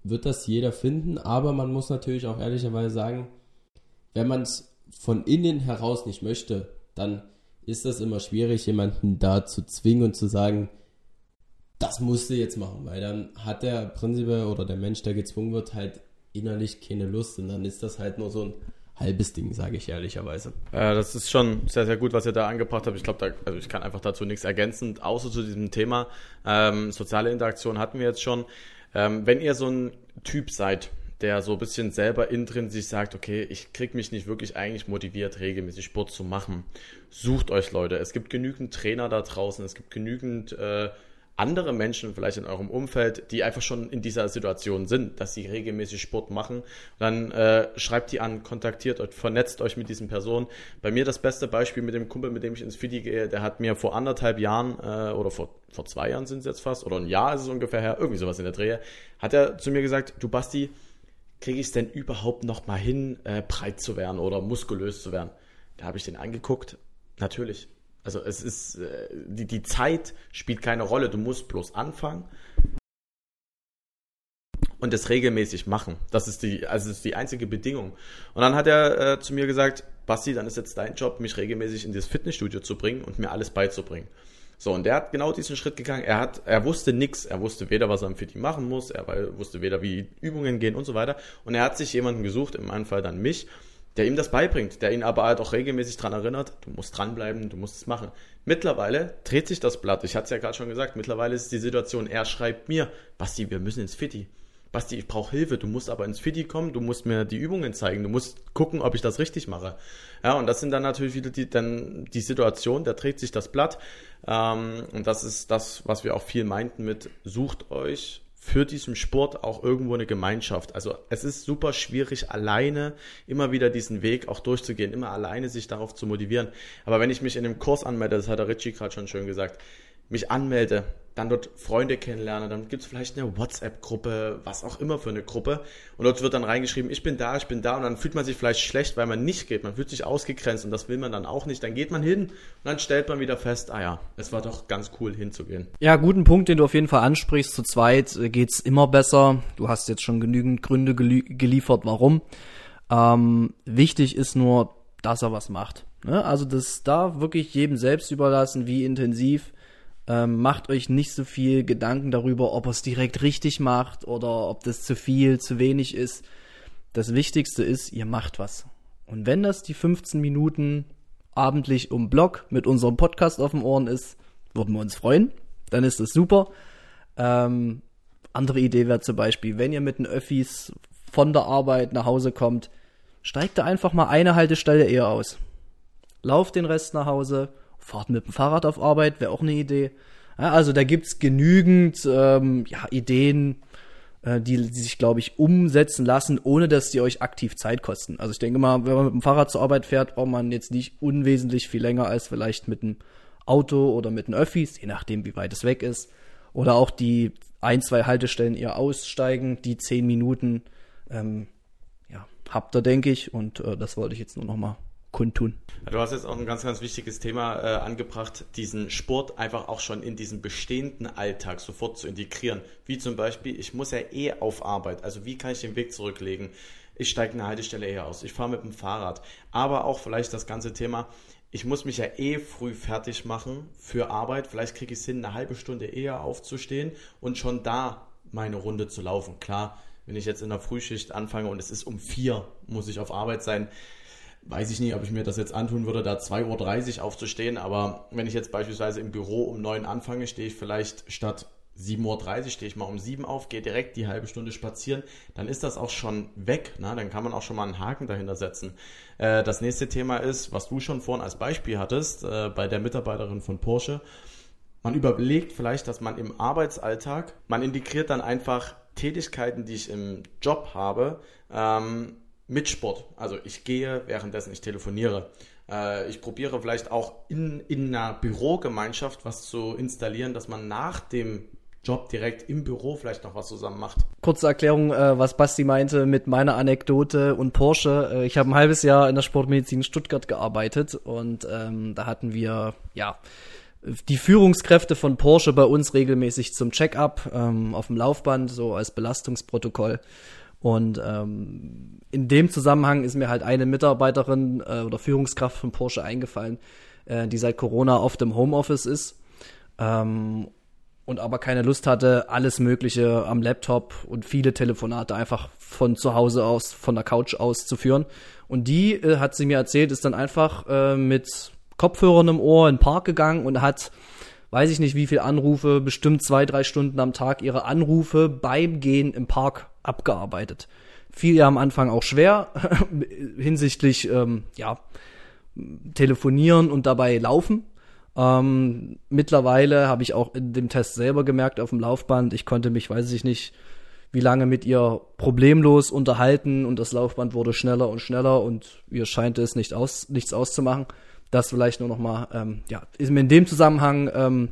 wird das jeder finden, aber man muss natürlich auch ehrlicherweise sagen, wenn man es von innen heraus nicht möchte, dann ist das immer schwierig, jemanden da zu zwingen und zu sagen, das musst du jetzt machen, weil dann hat der prinzipiell oder der Mensch, der gezwungen wird, halt innerlich keine Lust und dann ist das halt nur so ein halbes Ding, sage ich ehrlicherweise. Ja, das ist schon sehr, sehr gut, was ihr da angebracht habt. Ich glaube, also ich kann einfach dazu nichts ergänzen, außer zu diesem Thema. Ähm, soziale Interaktion hatten wir jetzt schon. Ähm, wenn ihr so ein Typ seid, der so ein bisschen selber sich sagt, okay, ich krieg mich nicht wirklich eigentlich motiviert, regelmäßig Sport zu machen. Sucht euch Leute. Es gibt genügend Trainer da draußen, es gibt genügend äh, andere Menschen vielleicht in eurem Umfeld, die einfach schon in dieser Situation sind, dass sie regelmäßig Sport machen. dann äh, schreibt die an, kontaktiert euch, vernetzt euch mit diesen Personen. Bei mir das beste Beispiel mit dem Kumpel, mit dem ich ins Fidi gehe, der hat mir vor anderthalb Jahren äh, oder vor, vor zwei Jahren sind es jetzt fast, oder ein Jahr ist es ungefähr her, irgendwie sowas in der Drehe, hat er zu mir gesagt, du Basti, kriege ich es denn überhaupt noch mal hin, äh, breit zu werden oder muskulös zu werden? Da habe ich den angeguckt. Natürlich, also es ist, äh, die, die Zeit spielt keine Rolle, du musst bloß anfangen und das regelmäßig machen. Das ist die, also das ist die einzige Bedingung. Und dann hat er äh, zu mir gesagt, Basti, dann ist jetzt dein Job, mich regelmäßig in das Fitnessstudio zu bringen und mir alles beizubringen. So, und der hat genau diesen Schritt gegangen. Er hat, er wusste nichts. Er wusste weder, was er am Fitti machen muss, er wusste weder, wie Übungen gehen und so weiter. Und er hat sich jemanden gesucht, in meinem Fall dann mich, der ihm das beibringt, der ihn aber halt auch regelmäßig dran erinnert, du musst dranbleiben, du musst es machen. Mittlerweile dreht sich das Blatt. Ich hatte es ja gerade schon gesagt, mittlerweile ist die Situation, er schreibt mir, Basti, wir müssen ins Fitti. Basti, ich brauche Hilfe, du musst aber ins Fitti kommen, du musst mir die Übungen zeigen, du musst gucken, ob ich das richtig mache. Ja, und das sind dann natürlich wieder die, dann die Situation, da dreht sich das Blatt. Ähm, und das ist das, was wir auch viel meinten mit, sucht euch für diesen Sport auch irgendwo eine Gemeinschaft. Also es ist super schwierig, alleine immer wieder diesen Weg auch durchzugehen, immer alleine sich darauf zu motivieren. Aber wenn ich mich in einem Kurs anmelde, das hat der Richie gerade schon schön gesagt, mich anmelde, dann dort Freunde kennenlerne, dann gibt es vielleicht eine WhatsApp-Gruppe, was auch immer für eine Gruppe. Und dort wird dann reingeschrieben, ich bin da, ich bin da. Und dann fühlt man sich vielleicht schlecht, weil man nicht geht. Man fühlt sich ausgegrenzt und das will man dann auch nicht. Dann geht man hin und dann stellt man wieder fest, ah ja, es war doch ganz cool hinzugehen. Ja, guten Punkt, den du auf jeden Fall ansprichst. Zu zweit äh, geht's immer besser. Du hast jetzt schon genügend Gründe geliefert, warum. Ähm, wichtig ist nur, dass er was macht. Ne? Also das da wirklich jedem selbst überlassen, wie intensiv ähm, macht euch nicht so viel Gedanken darüber, ob er es direkt richtig macht oder ob das zu viel, zu wenig ist. Das Wichtigste ist, ihr macht was. Und wenn das die 15 Minuten abendlich um Blog mit unserem Podcast auf dem Ohren ist, würden wir uns freuen. Dann ist das super. Ähm, andere Idee wäre zum Beispiel, wenn ihr mit den Öffis von der Arbeit nach Hause kommt, steigt da einfach mal eine Haltestelle eher aus. Lauft den Rest nach Hause Fahrt mit dem Fahrrad auf Arbeit wäre auch eine Idee. Ja, also da gibt's genügend ähm, ja, Ideen, äh, die, die sich, glaube ich, umsetzen lassen, ohne dass die euch aktiv Zeit kosten. Also ich denke mal, wenn man mit dem Fahrrad zur Arbeit fährt, braucht man jetzt nicht unwesentlich viel länger als vielleicht mit dem Auto oder mit den Öffis, je nachdem, wie weit es weg ist. Oder auch die ein, zwei Haltestellen eher aussteigen, die zehn Minuten ähm, ja, habt ihr, denke ich. Und äh, das wollte ich jetzt nur noch mal kundtun. Du hast jetzt auch ein ganz, ganz wichtiges Thema äh, angebracht, diesen Sport einfach auch schon in diesen bestehenden Alltag sofort zu integrieren. Wie zum Beispiel, ich muss ja eh auf Arbeit, also wie kann ich den Weg zurücklegen? Ich steige eine Haltestelle eher aus, ich fahre mit dem Fahrrad. Aber auch vielleicht das ganze Thema, ich muss mich ja eh früh fertig machen für Arbeit. Vielleicht kriege ich es hin, eine halbe Stunde eher aufzustehen und schon da meine Runde zu laufen. Klar, wenn ich jetzt in der Frühschicht anfange und es ist um vier, muss ich auf Arbeit sein, weiß ich nicht, ob ich mir das jetzt antun würde, da 2.30 Uhr aufzustehen, aber wenn ich jetzt beispielsweise im Büro um 9 anfange, stehe ich vielleicht statt 7.30 Uhr stehe ich mal um 7 auf, gehe direkt die halbe Stunde spazieren, dann ist das auch schon weg. Ne? Dann kann man auch schon mal einen Haken dahinter setzen. Äh, das nächste Thema ist, was du schon vorhin als Beispiel hattest, äh, bei der Mitarbeiterin von Porsche. Man überlegt vielleicht, dass man im Arbeitsalltag, man integriert dann einfach Tätigkeiten, die ich im Job habe, ähm, mit Sport. Also ich gehe, währenddessen ich telefoniere. Äh, ich probiere vielleicht auch in, in einer Bürogemeinschaft was zu installieren, dass man nach dem Job direkt im Büro vielleicht noch was zusammen macht. Kurze Erklärung, äh, was Basti meinte mit meiner Anekdote und Porsche. Äh, ich habe ein halbes Jahr in der Sportmedizin Stuttgart gearbeitet und ähm, da hatten wir ja die Führungskräfte von Porsche bei uns regelmäßig zum Check-up ähm, auf dem Laufband, so als Belastungsprotokoll. Und ähm, in dem Zusammenhang ist mir halt eine Mitarbeiterin äh, oder Führungskraft von Porsche eingefallen, äh, die seit Corona oft im Homeoffice ist ähm, und aber keine Lust hatte, alles Mögliche am Laptop und viele Telefonate einfach von zu Hause aus, von der Couch aus zu führen. Und die, äh, hat sie mir erzählt, ist dann einfach äh, mit Kopfhörern im Ohr in den Park gegangen und hat, weiß ich nicht wie viele Anrufe, bestimmt zwei, drei Stunden am Tag ihre Anrufe beim Gehen im Park abgearbeitet. Fiel ja am Anfang auch schwer hinsichtlich, ähm, ja, telefonieren und dabei laufen. Ähm, mittlerweile habe ich auch in dem Test selber gemerkt auf dem Laufband, ich konnte mich, weiß ich nicht, wie lange mit ihr problemlos unterhalten und das Laufband wurde schneller und schneller und ihr scheint es nicht aus, nichts auszumachen. Das vielleicht nur noch mal, ähm, ja, ist mir in dem Zusammenhang ähm,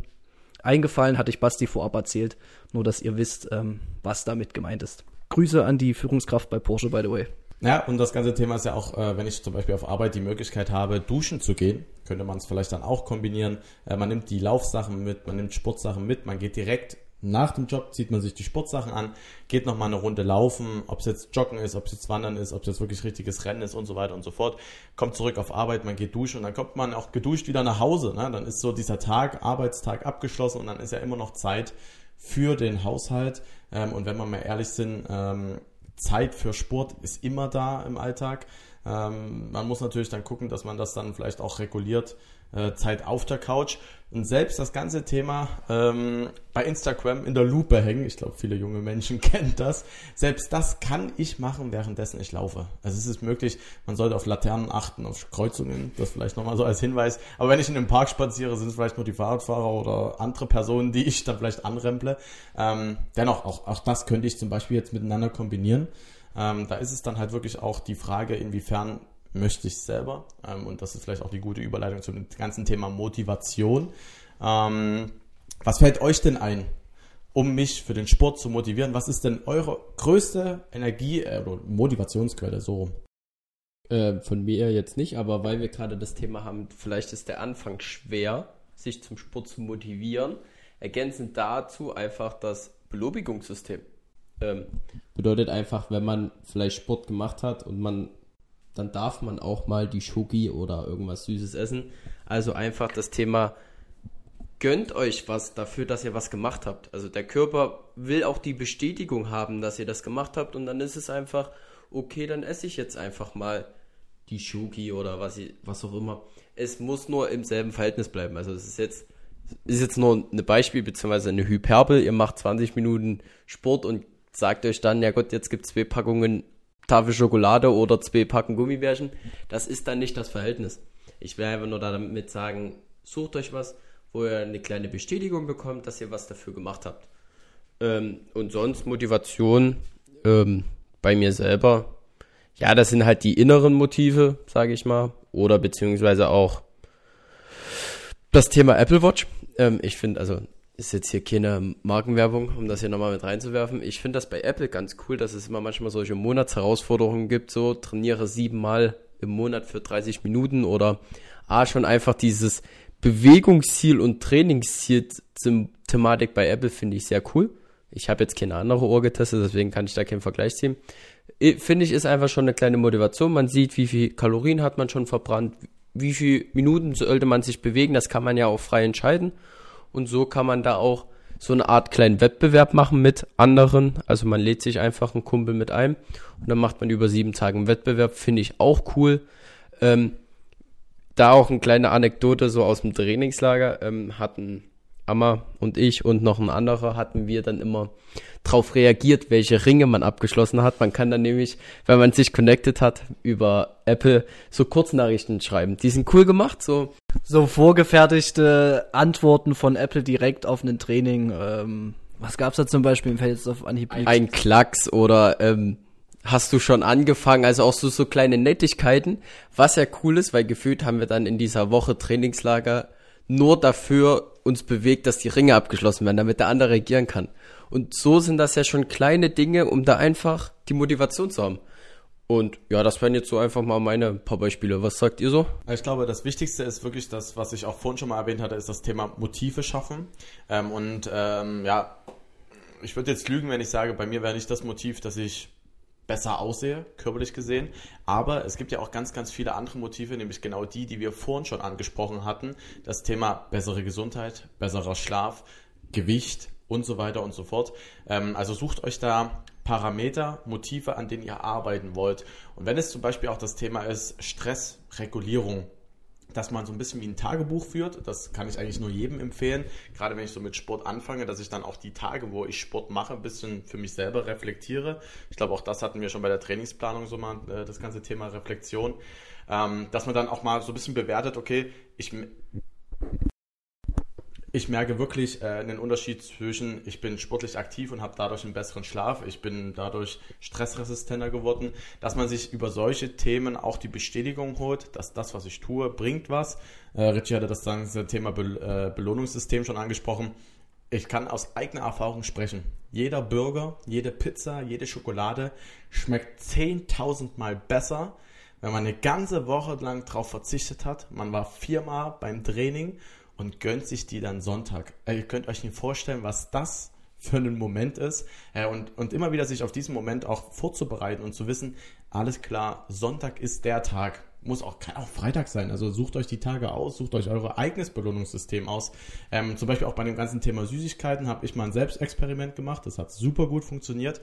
eingefallen, hatte ich Basti vorab erzählt, nur dass ihr wisst, ähm, was damit gemeint ist. Grüße an die Führungskraft bei Porsche, by the way. Ja, und das ganze Thema ist ja auch, äh, wenn ich zum Beispiel auf Arbeit die Möglichkeit habe, duschen zu gehen, könnte man es vielleicht dann auch kombinieren. Äh, man nimmt die Laufsachen mit, man nimmt Sportsachen mit, man geht direkt nach dem Job zieht man sich die Sportsachen an, geht nochmal eine Runde laufen, ob es jetzt Joggen ist, ob es jetzt Wandern ist, ob es jetzt wirklich richtiges Rennen ist und so weiter und so fort. Kommt zurück auf Arbeit, man geht duschen und dann kommt man auch geduscht wieder nach Hause. Ne? Dann ist so dieser Tag, Arbeitstag abgeschlossen und dann ist ja immer noch Zeit für den Haushalt. Ähm, und wenn wir mal ehrlich sind, ähm, Zeit für Sport ist immer da im Alltag. Ähm, man muss natürlich dann gucken, dass man das dann vielleicht auch reguliert äh, Zeit auf der Couch und selbst das ganze Thema ähm, bei Instagram in der Lupe hängen. Ich glaube, viele junge Menschen kennen das. Selbst das kann ich machen, währenddessen ich laufe. Also es ist möglich, man sollte auf Laternen achten, auf Kreuzungen, das vielleicht nochmal so als Hinweis. Aber wenn ich in den Park spaziere, sind es vielleicht nur die Fahrradfahrer oder andere Personen, die ich dann vielleicht anremple. Ähm, dennoch, auch, auch das könnte ich zum Beispiel jetzt miteinander kombinieren. Ähm, da ist es dann halt wirklich auch die Frage, inwiefern möchte ich selber. Ähm, und das ist vielleicht auch die gute Überleitung zum ganzen Thema Motivation. Ähm, was fällt euch denn ein, um mich für den Sport zu motivieren? Was ist denn eure größte Energie- äh, oder Motivationsquelle so rum? Äh, von mir jetzt nicht, aber weil wir gerade das Thema haben, vielleicht ist der Anfang schwer, sich zum Sport zu motivieren. Ergänzend dazu einfach das Belobigungssystem. Ähm, bedeutet einfach, wenn man vielleicht Sport gemacht hat und man dann darf man auch mal die Schoki oder irgendwas Süßes essen. Also einfach das Thema, gönnt euch was dafür, dass ihr was gemacht habt. Also der Körper will auch die Bestätigung haben, dass ihr das gemacht habt und dann ist es einfach, okay, dann esse ich jetzt einfach mal die Schoki oder was, was auch immer. Es muss nur im selben Verhältnis bleiben. Also es ist jetzt, ist jetzt nur ein Beispiel beziehungsweise eine Hyperbel. Ihr macht 20 Minuten Sport und sagt euch dann, ja Gott, jetzt gibt es zwei Packungen Tafel Schokolade oder zwei Packen Gummibärchen. Das ist dann nicht das Verhältnis. Ich will einfach nur damit sagen, sucht euch was, wo ihr eine kleine Bestätigung bekommt, dass ihr was dafür gemacht habt. Ähm, und sonst Motivation ähm, bei mir selber. Ja, das sind halt die inneren Motive, sage ich mal. Oder beziehungsweise auch das Thema Apple Watch. Ähm, ich finde, also ist jetzt hier keine Markenwerbung, um das hier nochmal mit reinzuwerfen. Ich finde das bei Apple ganz cool, dass es immer manchmal solche Monatsherausforderungen gibt, so trainiere siebenmal im Monat für 30 Minuten oder A, schon einfach dieses Bewegungsziel und Trainingsziel Thematik bei Apple finde ich sehr cool. Ich habe jetzt keine andere Uhr getestet, deswegen kann ich da keinen Vergleich ziehen. Finde ich, ist einfach schon eine kleine Motivation. Man sieht, wie viel Kalorien hat man schon verbrannt, wie viele Minuten sollte man sich bewegen, das kann man ja auch frei entscheiden. Und so kann man da auch so eine Art kleinen Wettbewerb machen mit anderen. Also man lädt sich einfach einen Kumpel mit ein und dann macht man über sieben Tage einen Wettbewerb. Finde ich auch cool. Ähm, da auch eine kleine Anekdote so aus dem Trainingslager. Ähm, hatten Amma und ich und noch ein anderer hatten wir dann immer drauf reagiert, welche Ringe man abgeschlossen hat. Man kann dann nämlich, wenn man sich connected hat, über Apple so Kurznachrichten schreiben. Die sind cool gemacht, so. So vorgefertigte Antworten von Apple direkt auf ein Training. Ähm, was gab's da zum Beispiel im Feld auf Anhieb? Ein Klacks oder ähm, hast du schon angefangen, also auch so, so kleine Nettigkeiten, was ja cool ist, weil gefühlt haben wir dann in dieser Woche Trainingslager nur dafür uns bewegt, dass die Ringe abgeschlossen werden, damit der andere reagieren kann. Und so sind das ja schon kleine Dinge, um da einfach die Motivation zu haben. Und ja, das wären jetzt so einfach mal meine paar Beispiele. Was sagt ihr so? Ich glaube, das Wichtigste ist wirklich das, was ich auch vorhin schon mal erwähnt hatte, ist das Thema Motive schaffen. Ähm, und ähm, ja, ich würde jetzt lügen, wenn ich sage, bei mir wäre nicht das Motiv, dass ich besser aussehe, körperlich gesehen. Aber es gibt ja auch ganz, ganz viele andere Motive, nämlich genau die, die wir vorhin schon angesprochen hatten. Das Thema bessere Gesundheit, besserer Schlaf, Gewicht und so weiter und so fort. Ähm, also sucht euch da Parameter, Motive, an denen ihr arbeiten wollt. Und wenn es zum Beispiel auch das Thema ist, Stressregulierung, dass man so ein bisschen wie ein Tagebuch führt. Das kann ich eigentlich nur jedem empfehlen. Gerade wenn ich so mit Sport anfange, dass ich dann auch die Tage, wo ich Sport mache, ein bisschen für mich selber reflektiere. Ich glaube, auch das hatten wir schon bei der Trainingsplanung so mal, äh, das ganze Thema Reflexion. Ähm, dass man dann auch mal so ein bisschen bewertet, okay, ich ich merke wirklich äh, einen Unterschied zwischen, ich bin sportlich aktiv und habe dadurch einen besseren Schlaf, ich bin dadurch stressresistenter geworden, dass man sich über solche Themen auch die Bestätigung holt, dass das, was ich tue, bringt was. Äh, Richie hatte das ganze Thema Be äh, Belohnungssystem schon angesprochen. Ich kann aus eigener Erfahrung sprechen. Jeder Burger, jede Pizza, jede Schokolade schmeckt 10.000 Mal besser, wenn man eine ganze Woche lang darauf verzichtet hat. Man war viermal beim Training und gönnt sich die dann Sonntag. Äh, ihr könnt euch nicht vorstellen, was das für einen Moment ist äh, und, und immer wieder sich auf diesen Moment auch vorzubereiten und zu wissen, alles klar, Sonntag ist der Tag. Muss auch, kann auch Freitag sein. Also sucht euch die Tage aus, sucht euch euer eigenes Belohnungssystem aus. Ähm, zum Beispiel auch bei dem ganzen Thema Süßigkeiten habe ich mal ein Selbstexperiment gemacht. Das hat super gut funktioniert.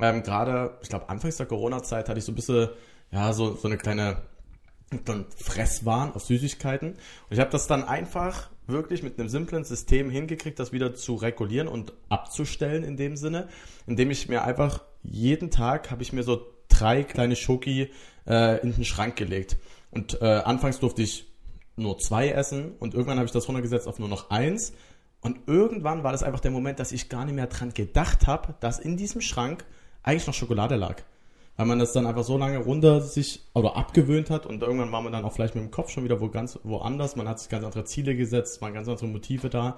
Ähm, Gerade, ich glaube, anfangs der Corona-Zeit hatte ich so ein bisschen, ja, so, so eine kleine dann Fresswahn auf Süßigkeiten. Und ich habe das dann einfach wirklich mit einem simplen System hingekriegt, das wieder zu regulieren und abzustellen in dem Sinne, indem ich mir einfach jeden Tag habe ich mir so drei kleine Schoki äh, in den Schrank gelegt. Und äh, anfangs durfte ich nur zwei essen und irgendwann habe ich das runtergesetzt auf nur noch eins. Und irgendwann war das einfach der Moment, dass ich gar nicht mehr dran gedacht habe, dass in diesem Schrank eigentlich noch Schokolade lag weil man das dann einfach so lange runter sich oder abgewöhnt hat und irgendwann war man dann auch vielleicht mit dem Kopf schon wieder wo ganz woanders. Man hat sich ganz andere Ziele gesetzt, waren ganz andere Motive da.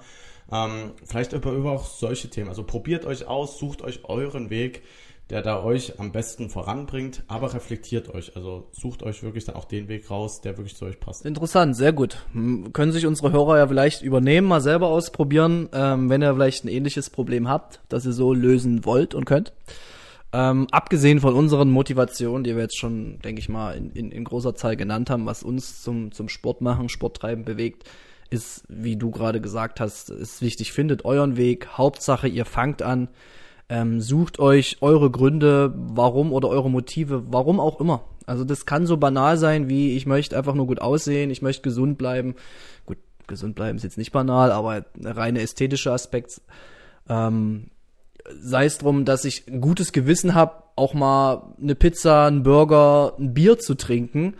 Ähm, vielleicht über, über auch solche Themen. Also probiert euch aus, sucht euch euren Weg, der da euch am besten voranbringt, aber reflektiert euch. Also sucht euch wirklich dann auch den Weg raus, der wirklich zu euch passt. Interessant, sehr gut. Können sich unsere Hörer ja vielleicht übernehmen, mal selber ausprobieren, ähm, wenn ihr vielleicht ein ähnliches Problem habt, das ihr so lösen wollt und könnt. Ähm, abgesehen von unseren Motivationen, die wir jetzt schon, denke ich mal, in, in, in großer Zahl genannt haben, was uns zum, zum Sport machen, Sport treiben bewegt, ist, wie du gerade gesagt hast, ist wichtig, findet euren Weg. Hauptsache, ihr fangt an, ähm, sucht euch eure Gründe, warum oder eure Motive, warum auch immer. Also das kann so banal sein, wie ich möchte einfach nur gut aussehen, ich möchte gesund bleiben. Gut, gesund bleiben ist jetzt nicht banal, aber eine reine ästhetische Aspekt. Ähm, sei es drum, dass ich ein gutes Gewissen habe, auch mal eine Pizza, einen Burger, ein Bier zu trinken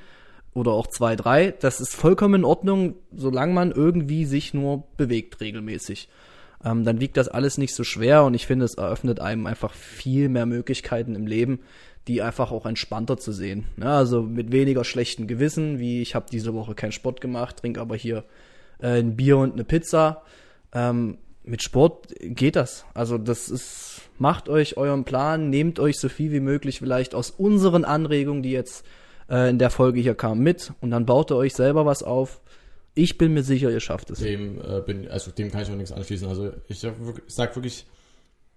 oder auch zwei, drei, das ist vollkommen in Ordnung, solange man irgendwie sich nur bewegt regelmäßig. Ähm, dann wiegt das alles nicht so schwer und ich finde, es eröffnet einem einfach viel mehr Möglichkeiten im Leben, die einfach auch entspannter zu sehen. Ja, also mit weniger schlechten Gewissen, wie ich habe diese Woche keinen Sport gemacht, trinke aber hier äh, ein Bier und eine Pizza. Ähm, mit Sport geht das. Also das ist, macht euch euren Plan, nehmt euch so viel wie möglich vielleicht aus unseren Anregungen, die jetzt äh, in der Folge hier kamen, mit und dann baut ihr euch selber was auf. Ich bin mir sicher, ihr schafft es. Dem, äh, bin, also dem kann ich auch nichts anschließen. Also ich ich sag wirklich,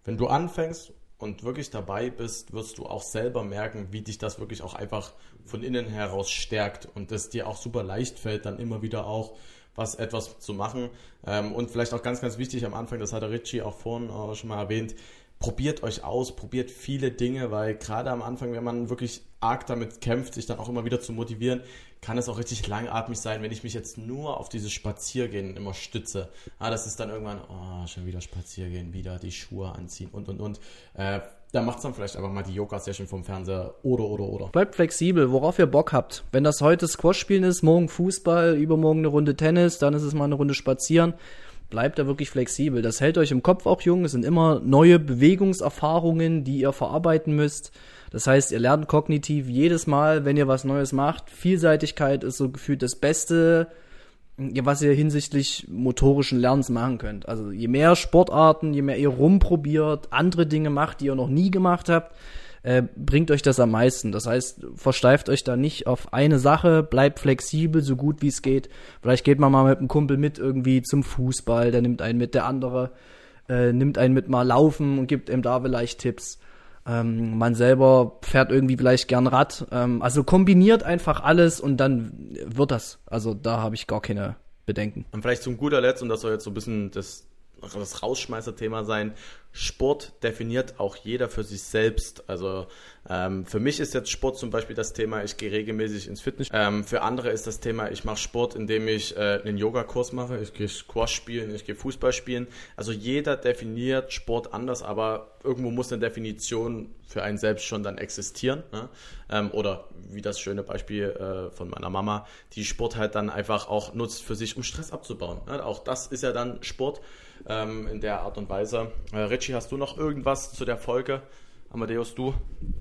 wenn du anfängst und wirklich dabei bist, wirst du auch selber merken, wie dich das wirklich auch einfach von innen heraus stärkt und es dir auch super leicht fällt, dann immer wieder auch was etwas zu machen. Ähm, und vielleicht auch ganz, ganz wichtig am Anfang, das hat der Richie auch vorhin äh, schon mal erwähnt, probiert euch aus, probiert viele Dinge, weil gerade am Anfang, wenn man wirklich arg damit kämpft, sich dann auch immer wieder zu motivieren, kann es auch richtig langatmig sein, wenn ich mich jetzt nur auf dieses Spaziergehen immer stütze. Ah, das ist dann irgendwann, oh, schon wieder Spaziergehen, wieder die Schuhe anziehen und und und. Äh, da macht's dann vielleicht einfach mal die Yoga-Session vom Fernseher oder oder oder. Bleibt flexibel, worauf ihr Bock habt. Wenn das heute Squash spielen ist, morgen Fußball, übermorgen eine Runde Tennis, dann ist es mal eine Runde spazieren bleibt da wirklich flexibel. Das hält euch im Kopf auch jung. Es sind immer neue Bewegungserfahrungen, die ihr verarbeiten müsst. Das heißt, ihr lernt kognitiv jedes Mal, wenn ihr was Neues macht. Vielseitigkeit ist so gefühlt das Beste, was ihr hinsichtlich motorischen Lernens machen könnt. Also je mehr Sportarten, je mehr ihr rumprobiert, andere Dinge macht, die ihr noch nie gemacht habt, äh, bringt euch das am meisten. Das heißt, versteift euch da nicht auf eine Sache, bleibt flexibel, so gut wie es geht. Vielleicht geht man mal mit einem Kumpel mit irgendwie zum Fußball, der nimmt einen mit, der andere äh, nimmt einen mit mal laufen und gibt ihm da vielleicht Tipps. Ähm, man selber fährt irgendwie vielleicht gern Rad. Ähm, also kombiniert einfach alles und dann wird das. Also da habe ich gar keine Bedenken. Und vielleicht zum guter Letzt, und das soll jetzt so ein bisschen das das Rausschmeißer-Thema sein. Sport definiert auch jeder für sich selbst. Also ähm, für mich ist jetzt Sport zum Beispiel das Thema, ich gehe regelmäßig ins Fitness. Ähm, für andere ist das Thema, ich mache Sport, indem ich äh, einen Yogakurs mache, ich gehe Squash spielen, ich gehe Fußball spielen. Also jeder definiert Sport anders, aber irgendwo muss eine Definition für einen selbst schon dann existieren. Ne? Ähm, oder wie das schöne Beispiel äh, von meiner Mama, die Sport halt dann einfach auch nutzt für sich, um Stress abzubauen. Ne? Auch das ist ja dann Sport ähm, in der Art und Weise. Äh, Richie, hast du noch irgendwas zu der Folge? Amadeus, du?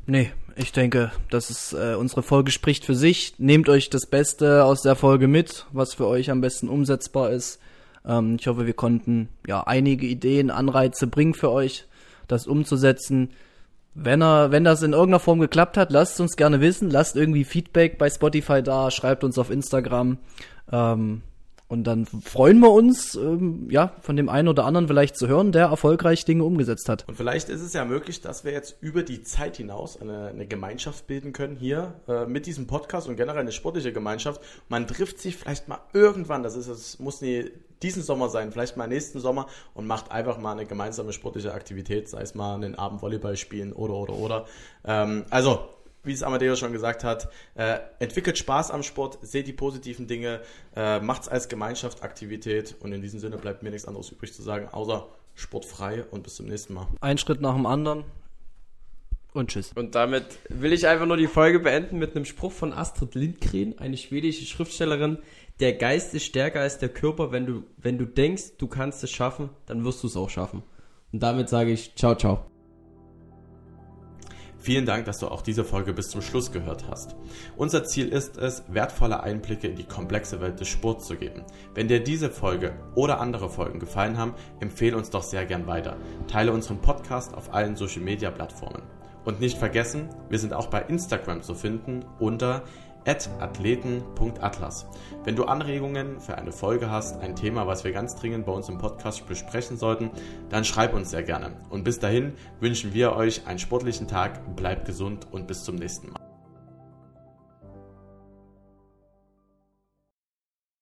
Nee, ich denke, das ist äh, unsere Folge spricht für sich. Nehmt euch das Beste aus der Folge mit, was für euch am besten umsetzbar ist. Ähm, ich hoffe, wir konnten ja einige Ideen, Anreize bringen für euch, das umzusetzen. Wenn er, wenn das in irgendeiner Form geklappt hat, lasst uns gerne wissen. Lasst irgendwie Feedback bei Spotify da, schreibt uns auf Instagram. Ähm, und dann freuen wir uns, ähm, ja, von dem einen oder anderen vielleicht zu hören, der erfolgreich Dinge umgesetzt hat. Und vielleicht ist es ja möglich, dass wir jetzt über die Zeit hinaus eine, eine Gemeinschaft bilden können hier äh, mit diesem Podcast und generell eine sportliche Gemeinschaft. Man trifft sich vielleicht mal irgendwann, das ist, es muss nie diesen Sommer sein, vielleicht mal nächsten Sommer und macht einfach mal eine gemeinsame sportliche Aktivität, sei es mal einen Abend Volleyball spielen oder oder oder. Ähm, also wie es Amadeus schon gesagt hat, äh, entwickelt Spaß am Sport, seht die positiven Dinge, äh, macht es als Gemeinschaftsaktivität und in diesem Sinne bleibt mir nichts anderes übrig zu sagen, außer sportfrei und bis zum nächsten Mal. Ein Schritt nach dem anderen und tschüss. Und damit will ich einfach nur die Folge beenden mit einem Spruch von Astrid Lindgren, eine schwedische Schriftstellerin. Der Geist ist stärker als der Körper. Wenn du, wenn du denkst, du kannst es schaffen, dann wirst du es auch schaffen. Und damit sage ich ciao, ciao. Vielen Dank, dass du auch diese Folge bis zum Schluss gehört hast. Unser Ziel ist es, wertvolle Einblicke in die komplexe Welt des Sports zu geben. Wenn dir diese Folge oder andere Folgen gefallen haben, empfehle uns doch sehr gern weiter. Teile unseren Podcast auf allen Social Media Plattformen. Und nicht vergessen, wir sind auch bei Instagram zu finden unter athleten.atlas. Wenn du Anregungen für eine Folge hast, ein Thema, was wir ganz dringend bei uns im Podcast besprechen sollten, dann schreib uns sehr gerne. Und bis dahin wünschen wir euch einen sportlichen Tag, bleibt gesund und bis zum nächsten Mal.